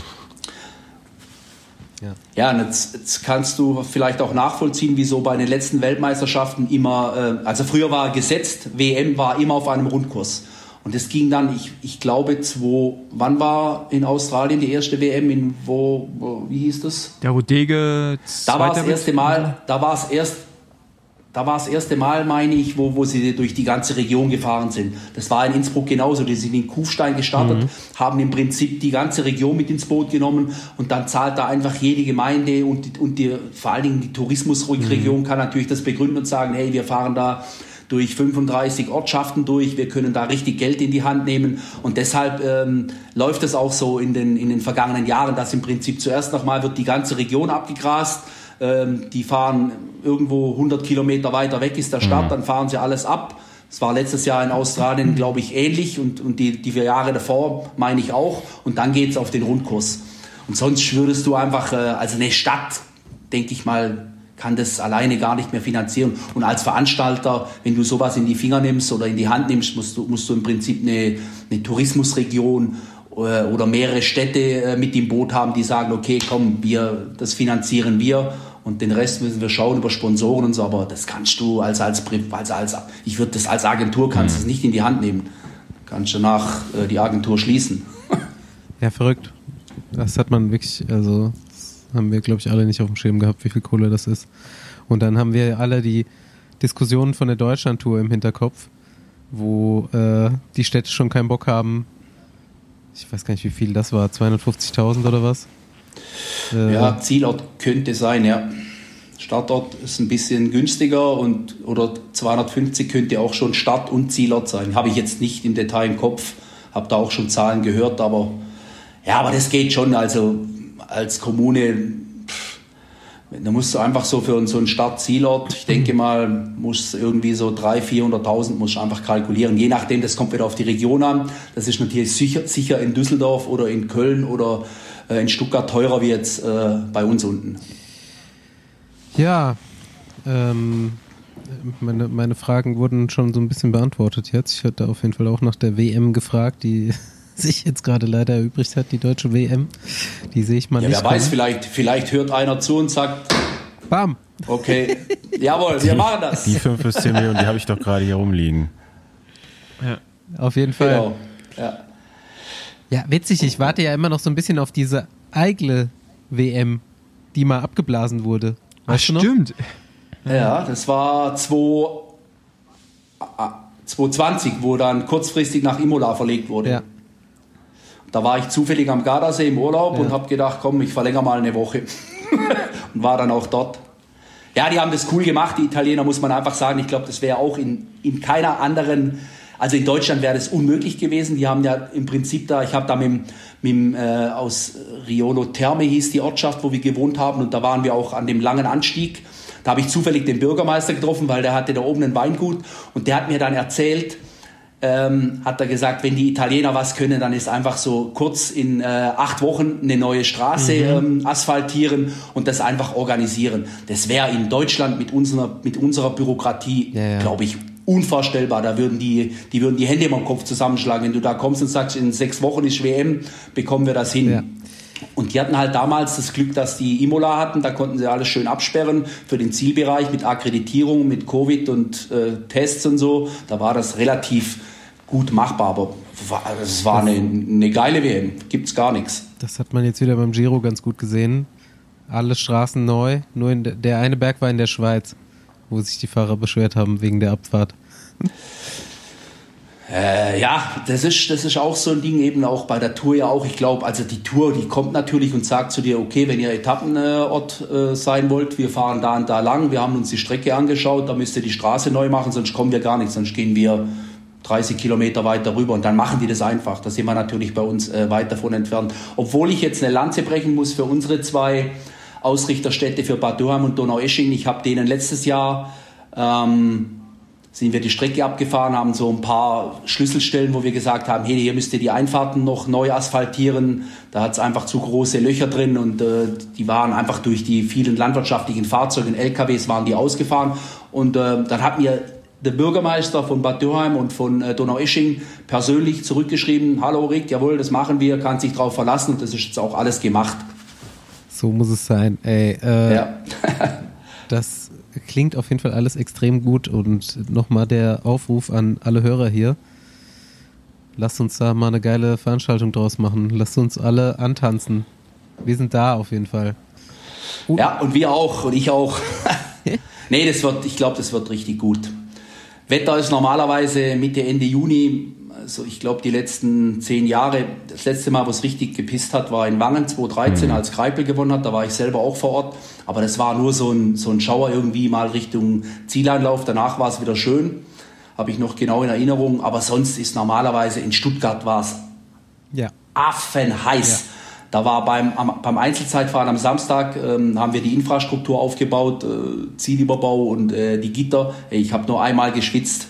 Ja, und jetzt, jetzt kannst du vielleicht auch nachvollziehen, wieso bei den letzten Weltmeisterschaften immer, äh, also früher war gesetzt, WM war immer auf einem Rundkurs. Und es ging dann, ich, ich glaube, zwei, wann war in Australien die erste WM, in wo, wo wie hieß das? der Rodege Da war das erste Mal, da war es erst, da war das erste Mal, meine ich, wo, wo sie durch die ganze Region gefahren sind. Das war in Innsbruck genauso. Die sind in Kufstein gestartet, mhm. haben im Prinzip die ganze Region mit ins Boot genommen und dann zahlt da einfach jede Gemeinde und, und die, vor allen Dingen die Tourismusregion mhm. kann natürlich das begründen und sagen, hey, wir fahren da durch 35 Ortschaften durch. Wir können da richtig Geld in die Hand nehmen. Und deshalb ähm, läuft es auch so in den, in den vergangenen Jahren, dass im Prinzip zuerst nochmal wird die ganze Region abgegrast. Ähm, die fahren irgendwo 100 Kilometer weiter weg ist der Stadt, mhm. dann fahren sie alles ab. Es war letztes Jahr in Australien, glaube ich, ähnlich und, und die, die vier Jahre davor meine ich auch. Und dann geht es auf den Rundkurs. Und sonst würdest du einfach, äh, also eine Stadt, denke ich mal, kann das alleine gar nicht mehr finanzieren. Und als Veranstalter, wenn du sowas in die Finger nimmst oder in die Hand nimmst, musst du, musst du im Prinzip eine, eine Tourismusregion äh, oder mehrere Städte äh, mit im Boot haben, die sagen, okay, komm, wir, das finanzieren wir und den Rest müssen wir schauen über Sponsoren und so, aber das kannst du als, als, als, als ich würde das als Agentur, kannst mhm. es nicht in die Hand nehmen. Kannst du nach äh, die Agentur schließen. ja, verrückt. Das hat man wirklich, also haben wir, glaube ich, alle nicht auf dem Schirm gehabt, wie viel Kohle das ist. Und dann haben wir alle die Diskussionen von der Deutschlandtour im Hinterkopf, wo äh, die Städte schon keinen Bock haben. Ich weiß gar nicht, wie viel das war, 250.000 oder was? Äh, ja, Zielort könnte sein, ja. Startort ist ein bisschen günstiger und oder 250 könnte auch schon Start- und Zielort sein. Habe ich jetzt nicht im Detail im Kopf, habe da auch schon Zahlen gehört, aber ja, aber das geht schon. Also als Kommune, da musst du einfach so für so einen Start-Zielort, ich denke mal, muss irgendwie so 300.000, 400.000 musst du einfach kalkulieren. Je nachdem, das kommt wieder auf die Region an. Das ist natürlich sicher, sicher in Düsseldorf oder in Köln oder äh, in Stuttgart teurer wie jetzt äh, bei uns unten. Ja, ähm, meine, meine Fragen wurden schon so ein bisschen beantwortet jetzt. Ich hatte auf jeden Fall auch nach der WM gefragt, die sich jetzt gerade leider erübrigt hat, die deutsche WM. Die sehe ich mal ja, nicht. Wer weiß, vielleicht, vielleicht hört einer zu und sagt, Bam. Okay, [LAUGHS] jawohl, wir machen das. Die 5 bis 10 Millionen, die habe ich doch gerade hier rumliegen. Ja. Auf jeden Fall. Genau. Ja. ja, witzig, ich warte ja immer noch so ein bisschen auf diese Eigle WM, die mal abgeblasen wurde. Weißt Ach, stimmt. Ja, das war 2020, wo dann kurzfristig nach Imola verlegt wurde. Ja. Da war ich zufällig am Gardasee im Urlaub ja. und habe gedacht, komm, ich verlängere mal eine Woche. [LAUGHS] und war dann auch dort. Ja, die haben das cool gemacht, die Italiener, muss man einfach sagen. Ich glaube, das wäre auch in, in keiner anderen, also in Deutschland wäre das unmöglich gewesen. Die haben ja im Prinzip da, ich habe da mit, mit äh, aus Riolo Terme hieß die Ortschaft, wo wir gewohnt haben und da waren wir auch an dem langen Anstieg. Da habe ich zufällig den Bürgermeister getroffen, weil der hatte da oben ein Weingut und der hat mir dann erzählt, ähm, hat er gesagt, wenn die Italiener was können, dann ist einfach so kurz in äh, acht Wochen eine neue Straße mhm. ähm, asphaltieren und das einfach organisieren. Das wäre in Deutschland mit unserer, mit unserer Bürokratie, ja, ja. glaube ich, unvorstellbar. Da würden die, die würden die Hände im Kopf zusammenschlagen. Wenn du da kommst und sagst, in sechs Wochen ist WM, bekommen wir das hin. Ja. Und die hatten halt damals das Glück, dass die Imola hatten. Da konnten sie alles schön absperren für den Zielbereich mit Akkreditierung, mit Covid und äh, Tests und so. Da war das relativ gut machbar, aber es war eine, eine geile WM, gibt es gar nichts. Das hat man jetzt wieder beim Giro ganz gut gesehen. Alle Straßen neu, nur in der, der eine Berg war in der Schweiz, wo sich die Fahrer beschwert haben wegen der Abfahrt. Äh, ja, das ist, das ist auch so ein Ding, eben auch bei der Tour ja auch. Ich glaube, also die Tour, die kommt natürlich und sagt zu dir, okay, wenn ihr Etappenort äh, sein wollt, wir fahren da und da lang, wir haben uns die Strecke angeschaut, da müsst ihr die Straße neu machen, sonst kommen wir gar nicht, sonst gehen wir 30 Kilometer weiter rüber und dann machen die das einfach. Da sind wir natürlich bei uns äh, weit davon entfernt. Obwohl ich jetzt eine Lanze brechen muss für unsere zwei Ausrichterstädte, für Bad Dürheim und Donaueschingen. Ich habe denen letztes Jahr ähm, sind wir die Strecke abgefahren, haben so ein paar Schlüsselstellen, wo wir gesagt haben, hey, hier müsst ihr die Einfahrten noch neu asphaltieren. Da hat es einfach zu große Löcher drin und äh, die waren einfach durch die vielen landwirtschaftlichen Fahrzeuge, LKWs waren die ausgefahren. Und äh, dann hat mir der Bürgermeister von Bad Dürheim und von äh, Donaueschingen persönlich zurückgeschrieben, hallo Rick, jawohl, das machen wir, kann sich darauf verlassen und das ist jetzt auch alles gemacht. So muss es sein. Ey, äh, ja. [LAUGHS] das klingt auf jeden Fall alles extrem gut und nochmal der Aufruf an alle Hörer hier. Lasst uns da mal eine geile Veranstaltung draus machen. Lasst uns alle antanzen. Wir sind da auf jeden Fall. Uh. Ja, und wir auch und ich auch. [LAUGHS] Nee, das wird, ich glaube, das wird richtig gut. Wetter ist normalerweise Mitte, Ende Juni. Also ich glaube, die letzten zehn Jahre, das letzte Mal, wo es richtig gepisst hat, war in Wangen 2013, mhm. als Kreipel gewonnen hat. Da war ich selber auch vor Ort. Aber das war nur so ein, so ein Schauer irgendwie mal Richtung Zieleinlauf. Danach war es wieder schön. Habe ich noch genau in Erinnerung. Aber sonst ist normalerweise in Stuttgart war es ja. affenheiß. Ja. Da war beim, am, beim Einzelzeitfahren am Samstag, ähm, haben wir die Infrastruktur aufgebaut, äh, Zielüberbau und äh, die Gitter. Ich habe nur einmal geschwitzt.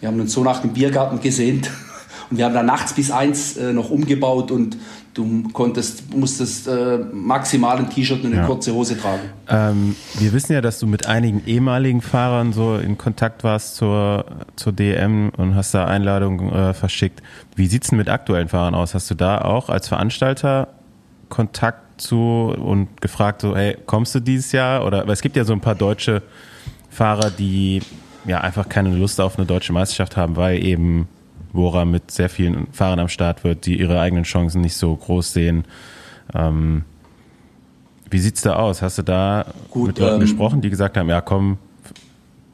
Wir haben uns so nach dem Biergarten gesehnt [LAUGHS] und wir haben dann nachts bis eins äh, noch umgebaut und du konntest, musstest äh, maximal ein T-Shirt und eine ja. kurze Hose tragen. Ähm, wir wissen ja, dass du mit einigen ehemaligen Fahrern so in Kontakt warst zur, zur DM und hast da Einladungen äh, verschickt. Wie sieht es denn mit aktuellen Fahrern aus? Hast du da auch als Veranstalter Kontakt zu und gefragt, so, hey, kommst du dieses Jahr? Oder, weil es gibt ja so ein paar deutsche Fahrer, die ja einfach keine Lust auf eine deutsche Meisterschaft haben, weil eben Bora mit sehr vielen Fahrern am Start wird, die ihre eigenen Chancen nicht so groß sehen. Ähm, wie sieht's da aus? Hast du da gut, mit Leuten ähm, gesprochen, die gesagt haben, ja komm,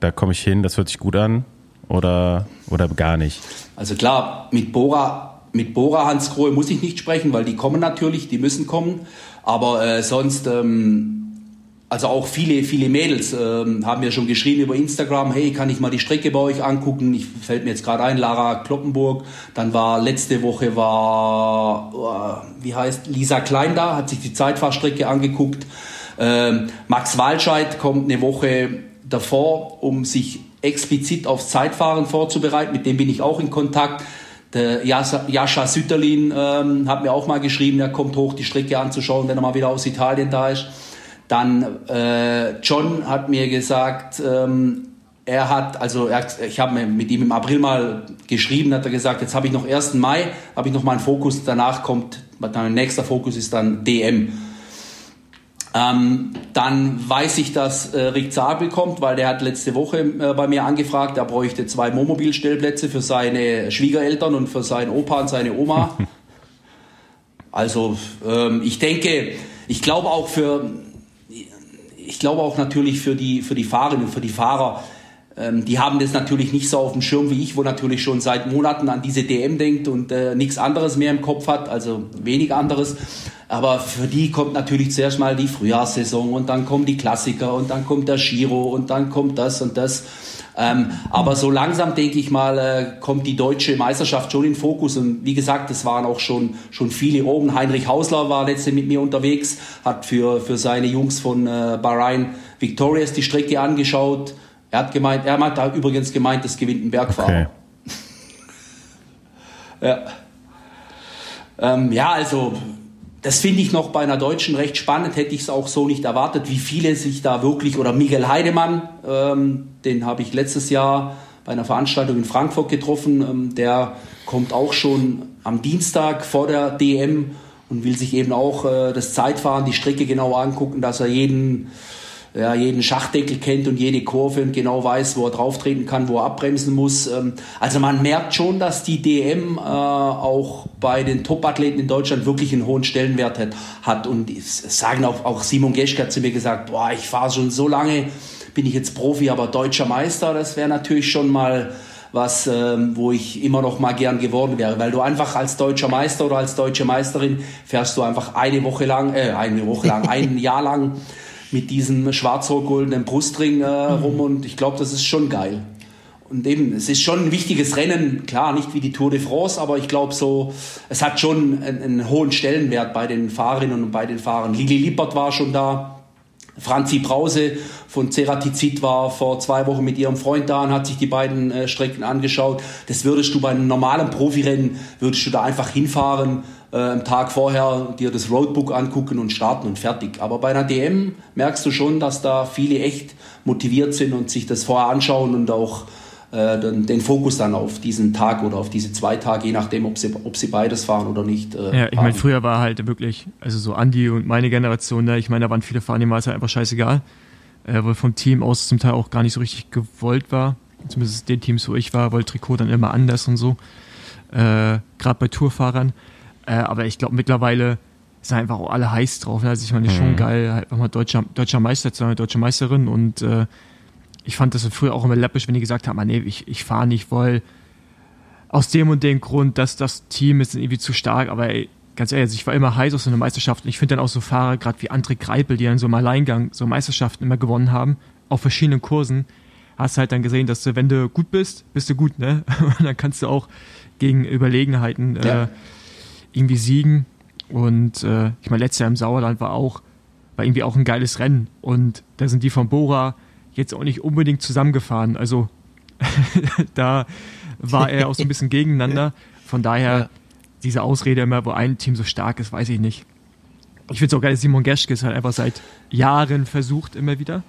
da komme ich hin, das hört sich gut an? Oder, oder gar nicht? Also klar, mit Bora mit Bora Hans Grohe muss ich nicht sprechen, weil die kommen natürlich, die müssen kommen. Aber äh, sonst, ähm, also auch viele, viele Mädels ähm, haben mir schon geschrieben über Instagram, hey, kann ich mal die Strecke bei euch angucken? Ich fällt mir jetzt gerade ein, Lara Kloppenburg. Dann war letzte Woche war, uh, wie heißt, Lisa Klein da, hat sich die Zeitfahrstrecke angeguckt. Ähm, Max Walscheid kommt eine Woche davor, um sich explizit aufs Zeitfahren vorzubereiten. Mit dem bin ich auch in Kontakt. Der Jascha Sütterlin ähm, hat mir auch mal geschrieben, er kommt hoch, die Strecke anzuschauen, wenn er mal wieder aus Italien da ist. Dann äh, John hat mir gesagt, ähm, er hat, also er, ich habe mit ihm im April mal geschrieben, hat er gesagt, jetzt habe ich noch 1. Mai, habe ich noch mal einen Fokus, danach kommt, mein nächster Fokus ist dann DM. Ähm, dann weiß ich, dass äh, Rick Zabel kommt, weil der hat letzte Woche äh, bei mir angefragt, er bräuchte zwei Wohnmobilstellplätze für seine Schwiegereltern und für seinen Opa und seine Oma. [LAUGHS] also ähm, ich denke, ich glaube auch für, ich glaube auch natürlich für die für die Fahrerinnen und für die Fahrer, ähm, die haben das natürlich nicht so auf dem Schirm wie ich, wo natürlich schon seit Monaten an diese DM denkt und äh, nichts anderes mehr im Kopf hat, also wenig anderes. Aber für die kommt natürlich zuerst mal die Frühjahrssaison und dann kommen die Klassiker und dann kommt der Giro und dann kommt das und das. Ähm, aber so langsam, denke ich mal, äh, kommt die deutsche Meisterschaft schon in Fokus. Und wie gesagt, es waren auch schon, schon viele oben. Heinrich Hausler war letzte mit mir unterwegs, hat für, für seine Jungs von äh, Bahrain Victorious die Strecke angeschaut. Er hat gemeint, er hat da übrigens gemeint, das gewinnt ein Bergfahrer. Okay. [LAUGHS] ja. Ähm, ja, also das finde ich noch bei einer Deutschen recht spannend, hätte ich es auch so nicht erwartet, wie viele sich da wirklich, oder Miguel Heidemann, ähm, den habe ich letztes Jahr bei einer Veranstaltung in Frankfurt getroffen, ähm, der kommt auch schon am Dienstag vor der DM und will sich eben auch äh, das Zeitfahren, die Strecke genau angucken, dass er jeden ja, jeden Schachdeckel kennt und jede Kurve und genau weiß, wo er drauftreten kann, wo er abbremsen muss. Ähm, also man merkt schon, dass die DM äh, auch bei den Top-Athleten in Deutschland wirklich einen hohen Stellenwert hat. hat. Und sagen auch, auch Simon Geschke hat zu mir gesagt, boah, ich fahre schon so lange, bin ich jetzt Profi, aber deutscher Meister, das wäre natürlich schon mal was, ähm, wo ich immer noch mal gern geworden wäre, weil du einfach als deutscher Meister oder als deutsche Meisterin fährst du einfach eine Woche lang, äh, eine Woche lang, [LAUGHS] ein Jahr lang mit diesem schwarz-rot-goldenen Brustring äh, mhm. rum und ich glaube, das ist schon geil. Und eben, es ist schon ein wichtiges Rennen, klar, nicht wie die Tour de France, aber ich glaube so, es hat schon einen, einen, hohen Stellenwert bei den Fahrerinnen und bei den Fahrern. Lili Lippert war schon da, Franzi Brause von Ceratizid war vor zwei Wochen mit ihrem Freund da und hat sich die beiden äh, Strecken angeschaut. Das würdest du bei einem normalen Profirennen, würdest du da einfach hinfahren, äh, am Tag vorher dir das Roadbook angucken und starten und fertig. Aber bei einer DM merkst du schon, dass da viele echt motiviert sind und sich das vorher anschauen und auch äh, den, den, Fokus dann auf diesen Tag oder auf diese zwei Tage, je nachdem, ob sie, ob sie beides fahren oder nicht. Äh, ja, ich meine, früher war halt wirklich, also so Andi und meine Generation, ne, ich meine, da waren viele war es halt einfach scheißegal, äh, weil vom Team aus zum Teil auch gar nicht so richtig gewollt war. Zumindest den Teams, wo ich war, weil Trikot dann immer anders und so. Äh, Gerade bei Tourfahrern. Äh, aber ich glaube, mittlerweile sind einfach auch alle heiß drauf. Also ich meine, mhm. schon geil, halt einfach mal deutscher, deutscher Meister zu sein, deutsche Meisterin und äh, ich fand das früher auch immer läppisch, wenn die gesagt haben, ah, nee, ich, ich fahre nicht, weil aus dem und dem Grund, dass das Team ist irgendwie zu stark, aber ey, ganz ehrlich, ich war immer heiß auf so eine Meisterschaft und ich finde dann auch so Fahrer, gerade wie André Greipel, die dann so im Alleingang so Meisterschaften immer gewonnen haben, auf verschiedenen Kursen, hast halt dann gesehen, dass du, wenn du gut bist, bist du gut, ne? [LAUGHS] Und dann kannst du auch gegen Überlegenheiten äh, ja. Irgendwie siegen. Und äh, ich meine, letztes Jahr im Sauerland war auch, war irgendwie auch ein geiles Rennen. Und da sind die von Bora jetzt auch nicht unbedingt zusammengefahren. Also [LAUGHS] da war er auch so ein bisschen [LAUGHS] gegeneinander. Von daher, ja. diese Ausrede immer, wo ein Team so stark ist, weiß ich nicht. Ich finde es auch geil, Simon Geschke ist halt einfach seit Jahren versucht, immer wieder.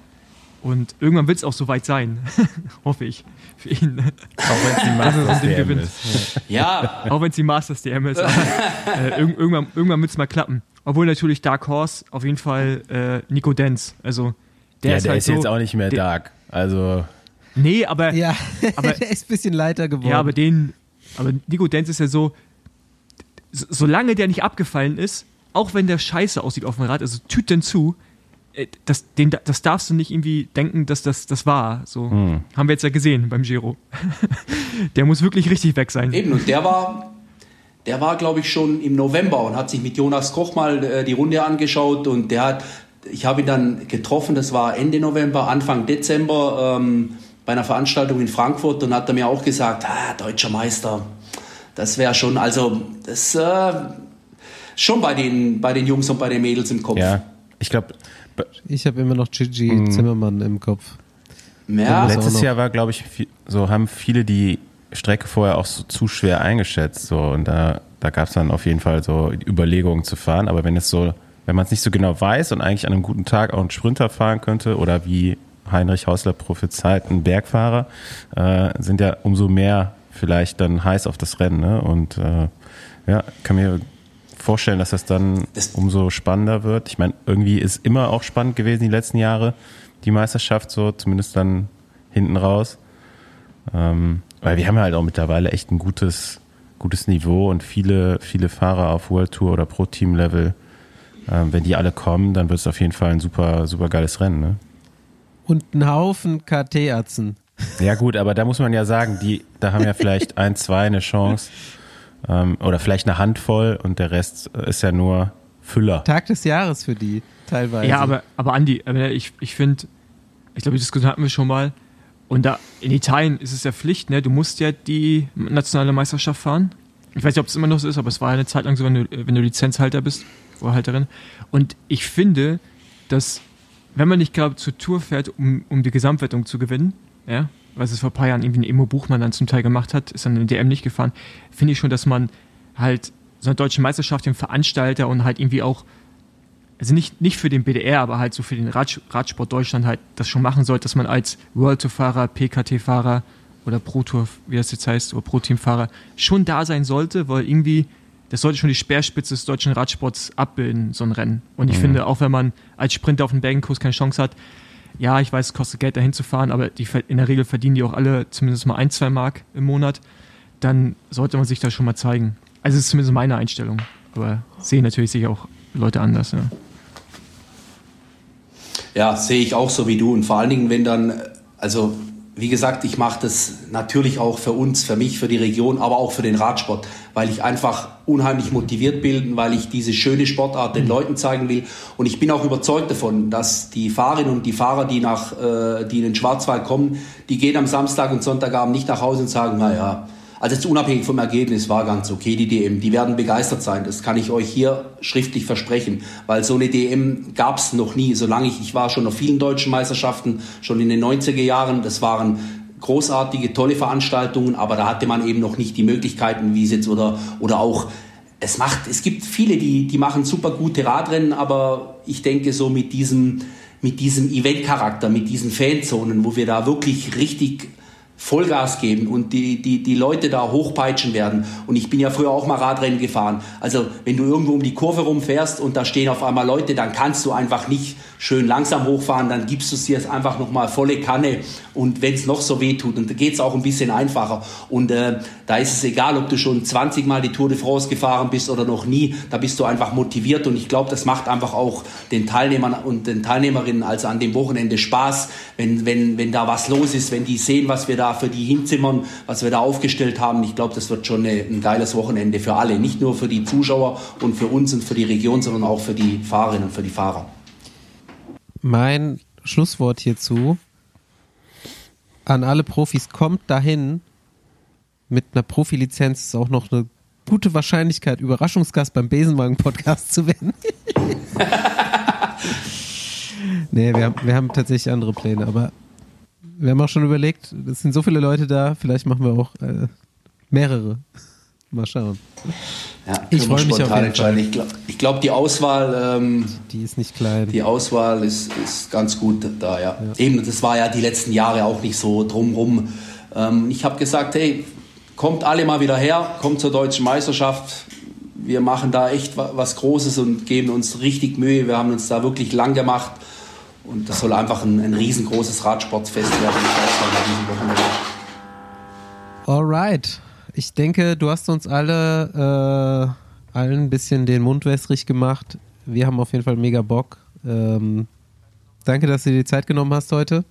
Und irgendwann wird es auch soweit sein. [LAUGHS] Hoffe ich. Für ihn. Auch wenn [LAUGHS] es [LAUGHS] die Masters DM ist. Ja. Auch wenn es die Masters DM ist. äh, irgendwann irgendwann wird es mal klappen. Obwohl natürlich Dark Horse auf jeden Fall äh, Nico Denz. Also der ja, ist der halt ist so, jetzt auch nicht mehr Dark. Also. Nee, aber. Ja, aber, der ist ein bisschen leiter geworden. Ja, aber den. Aber Nico Denz ist ja so. Solange der nicht abgefallen ist, auch wenn der scheiße aussieht auf dem Rad, also Tüten zu, äh, das, den, das darfst du nicht irgendwie denken, dass das, das war. So hm. haben wir jetzt ja gesehen beim Giro. [LAUGHS] der muss wirklich richtig weg sein. Eben, und der war, der war, glaube ich, schon im November und hat sich mit Jonas Koch mal äh, die Runde angeschaut und der hat, ich habe ihn dann getroffen, das war Ende November, Anfang Dezember ähm, bei einer Veranstaltung in Frankfurt und hat er mir auch gesagt, ah, deutscher Meister, das wäre schon, also das äh, schon bei den, bei den Jungs und bei den Mädels im Kopf. Ja, ich glaube, ich habe immer noch Gigi mhm. Zimmermann im Kopf. Ja. Letztes Jahr war, glaube ich, so haben viele die Strecke vorher auch so zu schwer eingeschätzt. So, und da, da gab es dann auf jeden Fall so Überlegungen zu fahren. Aber wenn es so, wenn man es nicht so genau weiß und eigentlich an einem guten Tag auch einen Sprinter fahren könnte oder wie Heinrich Hausler prophezeit, ein Bergfahrer, äh, sind ja umso mehr vielleicht dann heiß auf das Rennen. Ne? Und äh, ja, kann mir vorstellen, dass das dann das umso spannender wird. Ich meine, irgendwie ist immer auch spannend gewesen die letzten Jahre, die Meisterschaft so, zumindest dann hinten raus. Ähm, weil wir haben halt auch mittlerweile echt ein gutes, gutes Niveau und viele, viele Fahrer auf World Tour oder Pro Team Level. Ähm, wenn die alle kommen, dann wird es auf jeden Fall ein super, super geiles Rennen. Ne? Und ein Haufen KT-Atzen. Ja gut, aber da muss man ja sagen, die, da haben ja vielleicht [LAUGHS] ein, zwei eine Chance. Ähm, oder vielleicht eine Handvoll und der Rest ist ja nur Füller. Tag des Jahres für die, teilweise. Ja, aber, aber Andi, ich, ich finde, ich glaube, die Diskussion hatten wir schon mal. Und da in Italien ist es ja Pflicht, ne? Du musst ja die nationale Meisterschaft fahren. Ich weiß nicht, ob es immer noch so ist, aber es war ja eine Zeit lang so, wenn du, wenn du Lizenzhalter bist oder Halterin. Und ich finde, dass, wenn man nicht gerade zur Tour fährt, um, um die Gesamtwertung zu gewinnen, ja, was es vor ein paar Jahren irgendwie ein Emo Buchmann dann zum Teil gemacht hat, ist dann in DM nicht gefahren, finde ich schon, dass man halt so eine deutsche Meisterschaft dem Veranstalter und halt irgendwie auch, also nicht, nicht für den BDR, aber halt so für den Radsport Deutschland halt das schon machen sollte, dass man als World Tour-Fahrer, PKT-Fahrer oder Pro Tour, wie das jetzt heißt, oder Pro Team-Fahrer schon da sein sollte, weil irgendwie das sollte schon die Speerspitze des deutschen Radsports abbilden, so ein Rennen. Und ich mhm. finde, auch wenn man als Sprinter auf dem Bergenkurs keine Chance hat, ja, ich weiß, es kostet Geld, dahin zu fahren, aber die, in der Regel verdienen die auch alle zumindest mal ein, zwei Mark im Monat. Dann sollte man sich das schon mal zeigen. Also, das ist zumindest meine Einstellung. Aber sehen natürlich sich auch Leute anders. Ja. ja, sehe ich auch so wie du. Und vor allen Dingen, wenn dann, also wie gesagt, ich mache das natürlich auch für uns, für mich, für die Region, aber auch für den Radsport, weil ich einfach unheimlich motiviert bin, weil ich diese schöne Sportart den Leuten zeigen will. Und ich bin auch überzeugt davon, dass die Fahrerinnen und die Fahrer, die, nach, äh, die in den Schwarzwald kommen, die gehen am Samstag und Sonntagabend nicht nach Hause und sagen, naja, also jetzt unabhängig vom Ergebnis war ganz okay die DM. Die werden begeistert sein. Das kann ich euch hier schriftlich versprechen, weil so eine DM gab es noch nie. Solange ich, ich war schon auf vielen deutschen Meisterschaften, schon in den 90er Jahren. Das waren großartige, tolle Veranstaltungen, aber da hatte man eben noch nicht die Möglichkeiten, wie es jetzt oder, oder auch es macht, es gibt viele, die, die machen super gute Radrennen, aber ich denke so mit diesem, mit diesem Event-Charakter, mit diesen Fanzonen, wo wir da wirklich richtig Vollgas geben und die, die, die Leute da hochpeitschen werden. Und ich bin ja früher auch mal Radrennen gefahren. Also wenn du irgendwo um die Kurve rumfährst und da stehen auf einmal Leute, dann kannst du einfach nicht schön langsam hochfahren, dann gibst du es dir einfach nochmal volle Kanne und wenn es noch so weh tut, und da geht es auch ein bisschen einfacher. Und äh, da ist es egal, ob du schon 20 Mal die Tour de France gefahren bist oder noch nie, da bist du einfach motiviert und ich glaube, das macht einfach auch den Teilnehmern und den Teilnehmerinnen also an dem Wochenende Spaß, wenn, wenn, wenn da was los ist, wenn die sehen, was wir da für die hinzimmern, was wir da aufgestellt haben. Ich glaube, das wird schon eine, ein geiles Wochenende für alle, nicht nur für die Zuschauer und für uns und für die Region, sondern auch für die Fahrerinnen und für die Fahrer mein Schlusswort hierzu an alle Profis, kommt dahin. Mit einer Profilizenz ist auch noch eine gute Wahrscheinlichkeit, Überraschungsgast beim Besenwagen-Podcast zu werden. [LAUGHS] nee, wir haben, wir haben tatsächlich andere Pläne, aber wir haben auch schon überlegt, es sind so viele Leute da, vielleicht machen wir auch äh, mehrere. Mal schauen. Ja, ich freue mich auf jeden Fall. Ich glaube, glaub, die Auswahl, ähm, die ist nicht klein. Die Auswahl ist, ist ganz gut da, ja. ja. Eben, das war ja die letzten Jahre auch nicht so drumrum. Ähm, ich habe gesagt, hey, kommt alle mal wieder her, kommt zur deutschen Meisterschaft. Wir machen da echt was Großes und geben uns richtig Mühe. Wir haben uns da wirklich lang gemacht. Und das soll einfach ein, ein riesengroßes Radsportfest werden. Alright ich denke, du hast uns alle äh, allen ein bisschen den Mund wässrig gemacht. Wir haben auf jeden Fall mega Bock. Ähm, danke, dass du dir die Zeit genommen hast heute.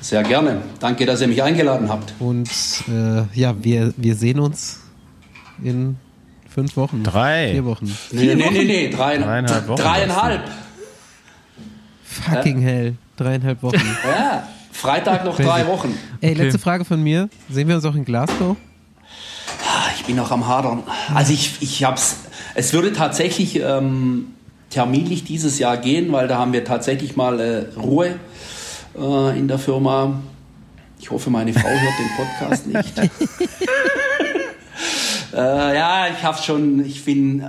Sehr gerne. Danke, dass ihr mich eingeladen habt. Und äh, ja, wir, wir sehen uns in fünf Wochen. Drei. Vier Wochen. Nee, nee, nee, nee. Drei, Dreieinhalb Wochen. Dreieinhalb. Fucking ja. hell. Dreieinhalb Wochen. [LAUGHS] ja. Freitag noch drei Wochen. Ey, letzte Frage von mir. Sehen wir uns auch in Glasgow? Ich bin noch am Hadern. Also ich, ich hab's. Es würde tatsächlich ähm, terminlich dieses Jahr gehen, weil da haben wir tatsächlich mal äh, Ruhe äh, in der Firma. Ich hoffe, meine Frau hört den Podcast nicht. [LAUGHS] äh, ja, ich habe schon. Ich bin. Äh,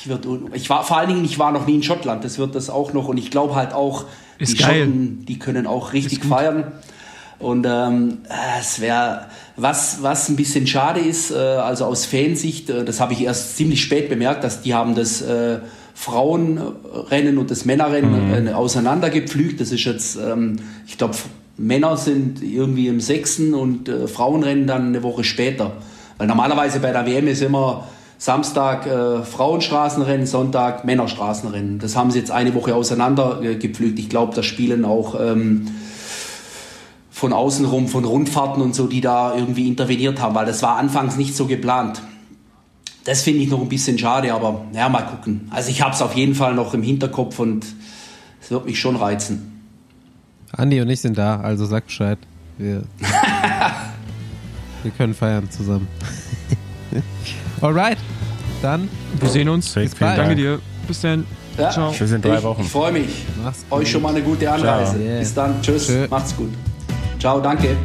ich wird. Ich war vor allen Dingen. Ich war noch nie in Schottland. Das wird das auch noch. Und ich glaube halt auch, Ist die geil. Schotten, die können auch richtig feiern. Und ähm, es wäre, was, was ein bisschen schade ist, äh, also aus Fansicht, äh, das habe ich erst ziemlich spät bemerkt, dass die haben das äh, Frauenrennen und das Männerrennen mhm. äh, auseinandergepflügt. Das ist jetzt, ähm, ich glaube, Männer sind irgendwie im sechsten und äh, Frauenrennen dann eine Woche später. Weil normalerweise bei der WM ist immer Samstag äh, Frauenstraßenrennen, Sonntag Männerstraßenrennen. Das haben sie jetzt eine Woche auseinandergepflügt. Ich glaube, da spielen auch ähm, von außen rum, von Rundfahrten und so, die da irgendwie interveniert haben, weil das war anfangs nicht so geplant. Das finde ich noch ein bisschen schade, aber ja, mal gucken. Also ich habe es auf jeden Fall noch im Hinterkopf und es wird mich schon reizen. Andi und ich sind da, also sag Bescheid. Wir, [LAUGHS] wir können feiern zusammen. [LAUGHS] Alright, dann. Wir sehen uns. Bis bald. Danke dir. Bis dann. Ja, Ciao. Tschüss in drei Wochen. Ich, ich freue mich. Euch schon mal eine gute Anreise. Yeah. Bis dann. Tschüss. Tschö. Macht's gut. Ciao, danke.